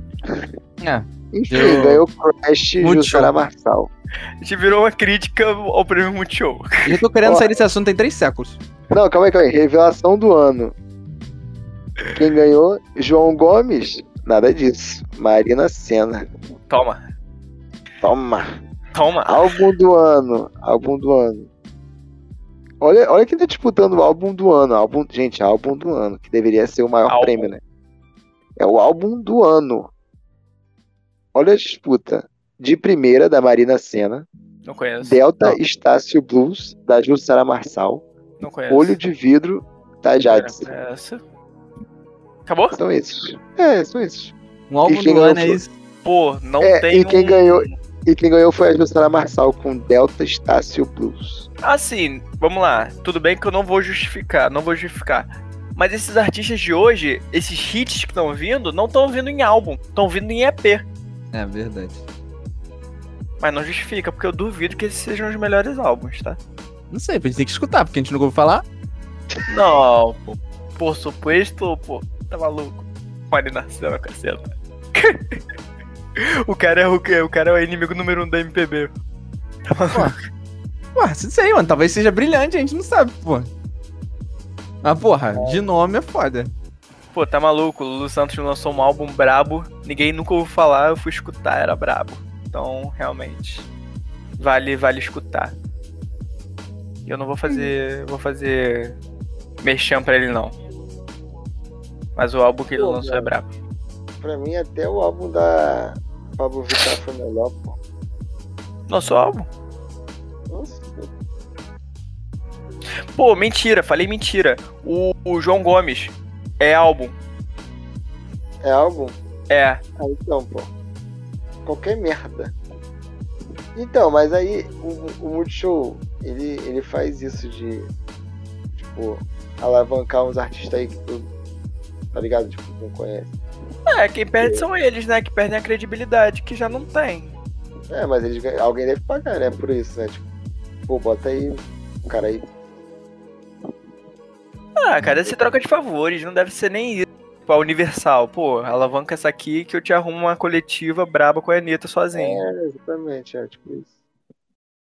Enfim, Eu- ganhou Crash e Muito Jussara. Marçal. A gente virou uma crítica ao prêmio Multishow. Eu tô querendo Ó. sair desse assunto tem três séculos. Não, calma aí, calma aí. Revelação do ano. Quem ganhou? João Gomes? Nada disso. Marina Senna. Toma. Toma. Toma. Álbum do ano. Álbum do ano. Olha, olha quem tá disputando o álbum do ano. Álbum, gente, álbum do ano, que deveria ser o maior Álbum. prêmio, né? É o álbum do ano. Olha a disputa. De primeira, da Marina Senna. Não conheço. Delta Estácio Blues, da Jussara Marçal. Não conheço. Olho de Vidro, da Jades. Essa. Acabou? São esses. É, são esses. Um álbum E quem do ano é ganhou isso. Pô, não É, tem e quem um- ganhou- E quem ganhou foi a Jussara Marçal com Delta Estácio Blues. Assim, vamos lá. Tudo bem que eu não vou justificar, não vou justificar. Mas esses artistas de hoje, esses hits que estão vindo, não estão vindo em álbum, estão vindo em EP. É verdade. Mas não justifica, porque eu duvido que esses sejam os melhores álbuns, tá? Não sei, a gente tem que escutar, porque a gente nunca ouviu falar. Não, pô. Por supuesto, pô. Tá maluco? Marina Senna, caceta. o cara é o quê? O cara é o inimigo número um da MPB. Tá maluco? Ué, não sei, mano. Talvez seja brilhante, a gente não sabe, pô. Mas, porra, de nome é foda. Pô, tá maluco? O Lulu Santos lançou um álbum brabo, ninguém nunca ouviu falar, eu fui escutar, era brabo. Então, realmente, vale, vale escutar. E eu não vou fazer, vou fazer merchan pra ele não. Mas o álbum que ele Pô, lançou é mano. brabo. Pra mim, até o álbum da Pablo Vittar foi melhor, pô. Lançou álbum? Nossa, Pô, mentira, falei mentira. O, o João Gomes é álbum. é álbum? É. Ah, então, pô. Qualquer merda. Então, mas aí o, o Multishow, ele, ele faz isso de, tipo, alavancar uns artistas aí que tu, tá ligado? Tipo, não conhece. É, quem perde são eles, né? Que perdem a credibilidade, que já não tem. É, mas eles, alguém deve pagar, né? Por isso, né? Tipo, pô, bota aí o cara aí. Ah, cara, esse troca de favores, não deve ser nem isso. Tipo, a Universal, pô, alavanca essa aqui que eu te arrumo uma coletiva braba com a Anitta sozinho. É, exatamente, é tipo isso.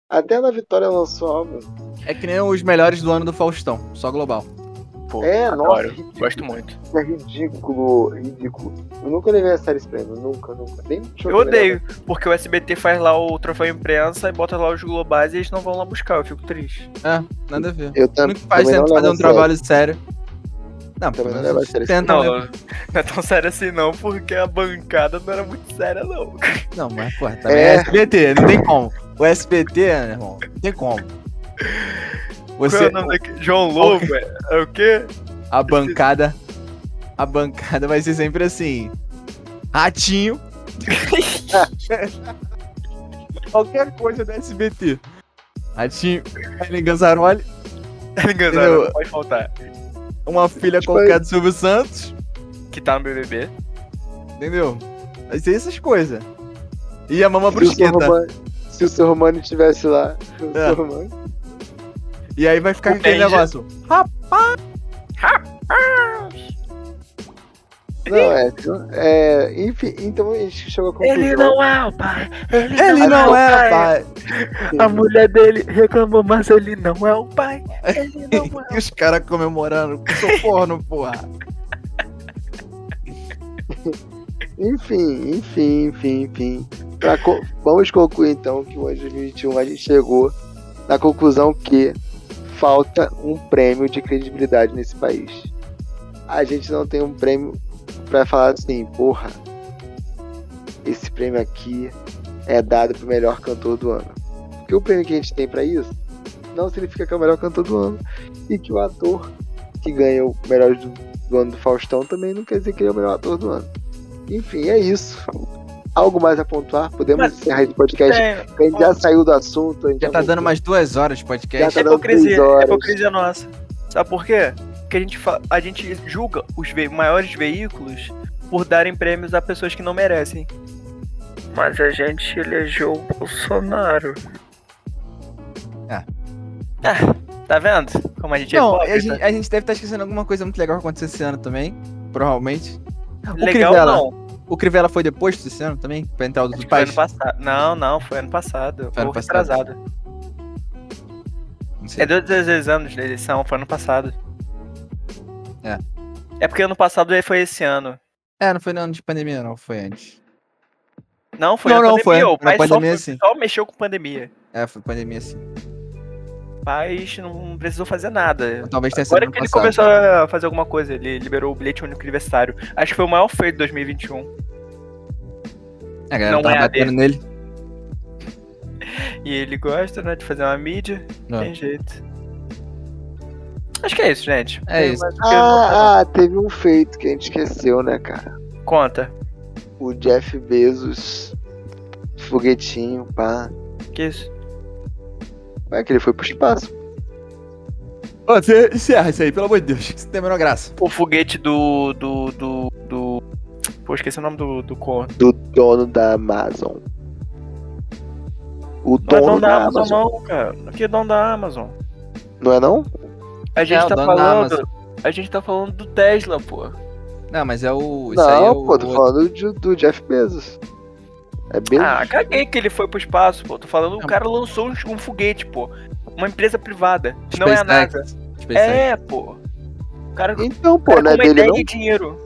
Até na Vitória lançou álbum. É que nem os melhores do ano do Faustão, só global. Pô, É, adoro, nossa, ridículo. gosto muito. É ridículo, ridículo. Eu nunca levei a sério esse prêmio, nunca, nunca. Nem Eu leva. odeio, porque o SBT faz lá o troféu imprensa e bota lá os globais e eles não vão lá buscar, eu fico triste. É, nada a ver. Eu tam- que faz também tenta não fazer um trabalho sério. Não, Também não a sério. Não, né? não é tão sério assim não, porque a bancada não era muito séria não. Não, mas, porra, também é. É. SBT, não tem como. O SBT, meu irmão, não tem como. Qual é Você, o nome daquele? João Lobo, é, é o quê? a bancada, a bancada vai ser sempre assim. Ratinho. Qualquer coisa do SBT. Ratinho, Helen Ganzaroli, Entendeu? não pode faltar. uma filha Tipo, qualquer do Silvio Santos, Que tá no BBB. entendeu? Vai ser essas coisas. E a mama brusqueta. Se o seu Romano estivesse lá, o É. seu Romano. E aí vai ficar O aquele Benja. negócio. Não, é, é. Enfim, então a gente chegou a conclusão. Ele não é o pai. Ele, Ele não o é, pai. A mulher dele reclamou, mas ele não é o pai. Ele não é E os caras comemorando. Sou porno, porra. Enfim, enfim, enfim, enfim. Co- Vamos concluir então que o ano de 2021 a gente chegou na conclusão que falta um prêmio de credibilidade nesse país. A gente não tem um prêmio pra falar assim, porra, esse prêmio aqui é dado pro melhor cantor do ano. Porque o prêmio que a gente tem pra isso não significa que é o melhor cantor do ano. E que o ator que ganha o melhor do, do ano do Faustão também não quer dizer que ele é o melhor ator do ano. Enfim, é isso. Algo mais a pontuar? Podemos Mas- encerrar esse podcast? É, A gente já saiu do assunto. A gente Já tá dando umas duas horas de Já podcast. tá é dando hipocrisia, três horas. é hipocrisia nossa. Sabe por quê? Porque a gente, a gente julga os ve- maiores veículos por darem prêmios a pessoas que não merecem. Mas a gente elegeu o Bolsonaro. Tá vendo? Como a gente é Não, hipócrita? a gente, a gente deve estar esquecendo alguma coisa muito legal que aconteceu esse ano também. Provavelmente. O Legal Crivella, não. O Crivella foi depois desse ano também? Pra entrar o que foi ano passado. Não, não, foi ano passado. Foi ano passado. sei. É dois, dois anos da eleição, foi ano passado. É. É porque ano passado ele foi esse ano. É, não foi no ano de pandemia, não. Foi antes. Não, foi Não, não, pandemia. foi. O Na pandemia, só, sim. só mexeu com pandemia. É, foi pandemia sim. Pai não precisou fazer nada. Talvez tenha sido Agora que ele passado. começou a fazer alguma coisa, ele liberou o bilhete único aniversário. Acho que foi o maior feito de 2021. A galera não tava é batendo nele. E ele gosta, né, de fazer uma mídia. Não. Tem jeito. Acho que é isso, gente. É Tem isso. Ah, ah, teve um feito que a gente esqueceu, né, cara? Conta. O Jeff Bezos, foguetinho, pá. Que isso? É que ele foi pro espaço. Ô, você encerra isso aí, pelo amor de Deus. Isso tem a menor graça. O foguete do. do. do. do... Pô, esqueci o nome do, do corno. Do dono da Amazon. O Não é dono dono da da Amazon, Amazon. não, cara. Aqui é dono da Amazon. Não é não? A gente o tá falando. A gente tá falando do Tesla, pô. Não, mas é o. Isso aí é Não, o. pô, tô falando do, do Jeff Bezos. É Bezos? Ah, caguei que ele foi pro espaço, pô. Tô falando, o cara lançou um, um foguete, pô. Uma empresa privada. Não é a. NASA. SpaceX. É, pô. O cara, Então, o pô, cara não é dele não? e dinheiro.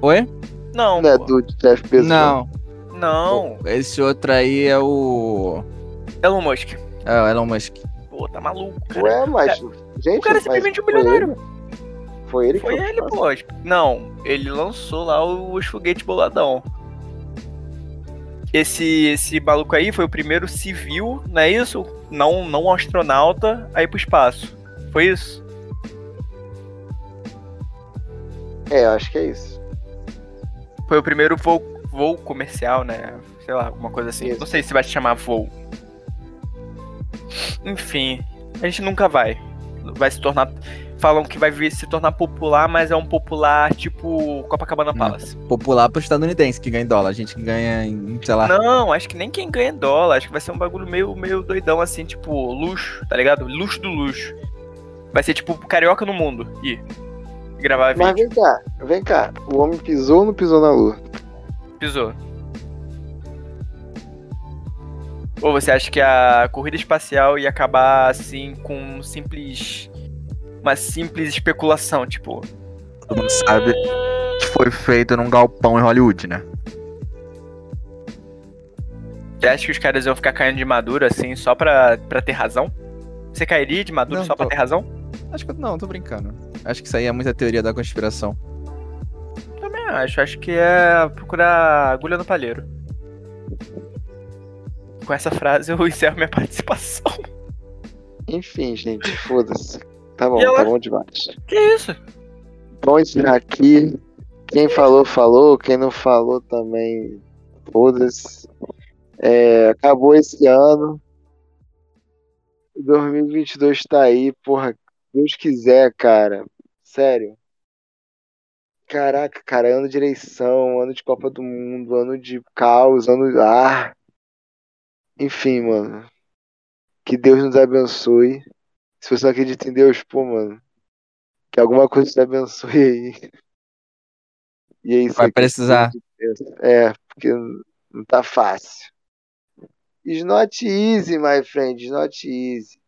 Oi? Não, Não é pô. do Jeff Bezos Não. Não. Esse outro aí é o. Elon Musk. É o Elon Musk. Pô, tá maluco, cara. Ué, mas. Gente, O cara é simplesmente um foi milionário. ele? Foi ele que Foi pro ele, pô. Não, ele lançou lá os foguetes boladão. Esse, esse maluco aí foi o primeiro civil, não é isso? Não, não astronauta a ir pro espaço. Foi isso? É, eu acho que é isso. Foi o primeiro voo, voo comercial, né? Sei lá, alguma coisa assim. Isso. Não sei se vai se chamar voo. Enfim, a gente nunca vai. Vai se tornar. Falam que vai vir- se tornar popular, mas é um popular tipo Copacabana Não. Palace. Popular pro estadunidense que ganha em dólar. A gente que ganha em, sei lá. Não, acho que nem quem ganha dólar. Acho que vai ser um bagulho meio, meio doidão, assim, tipo, luxo, tá ligado? Luxo do luxo. Vai ser tipo carioca no mundo. E gravar Mas vídeo. vem cá, vem cá. O homem pisou ou não pisou na lua? Pisou. Ou você acha que a corrida espacial ia acabar assim com um simples. Uma simples especulação, tipo. Todo mundo sabe que foi feito num galpão em Hollywood, né? Você acha que os caras iam ficar caindo de madura assim só pra, pra ter razão? Você cairia de maduro Não, só pra tô- ter razão? Acho que não, tô brincando. Acho que isso aí é muita teoria da conspiração. Também acho. Acho que é procurar agulha no palheiro. Com essa frase eu encerro minha participação. Enfim, gente, foda-se. Tá bom, tá bom demais. Que isso? Vamos encerrar aqui. Quem falou, falou. Quem não falou também, foda-se. É, acabou esse ano. 2022 tá aí, porra. Deus quiser, cara. Sério. Caraca, cara, ano de eleição, ano de Copa do Mundo, ano de caos, ano. Ah! Enfim, mano. Que Deus nos abençoe. Se você não acredita em Deus, pô, mano. Que alguma coisa te abençoe aí. E é isso Vai precisar. É, porque não tá fácil. It's not easy, my friend. It's not easy.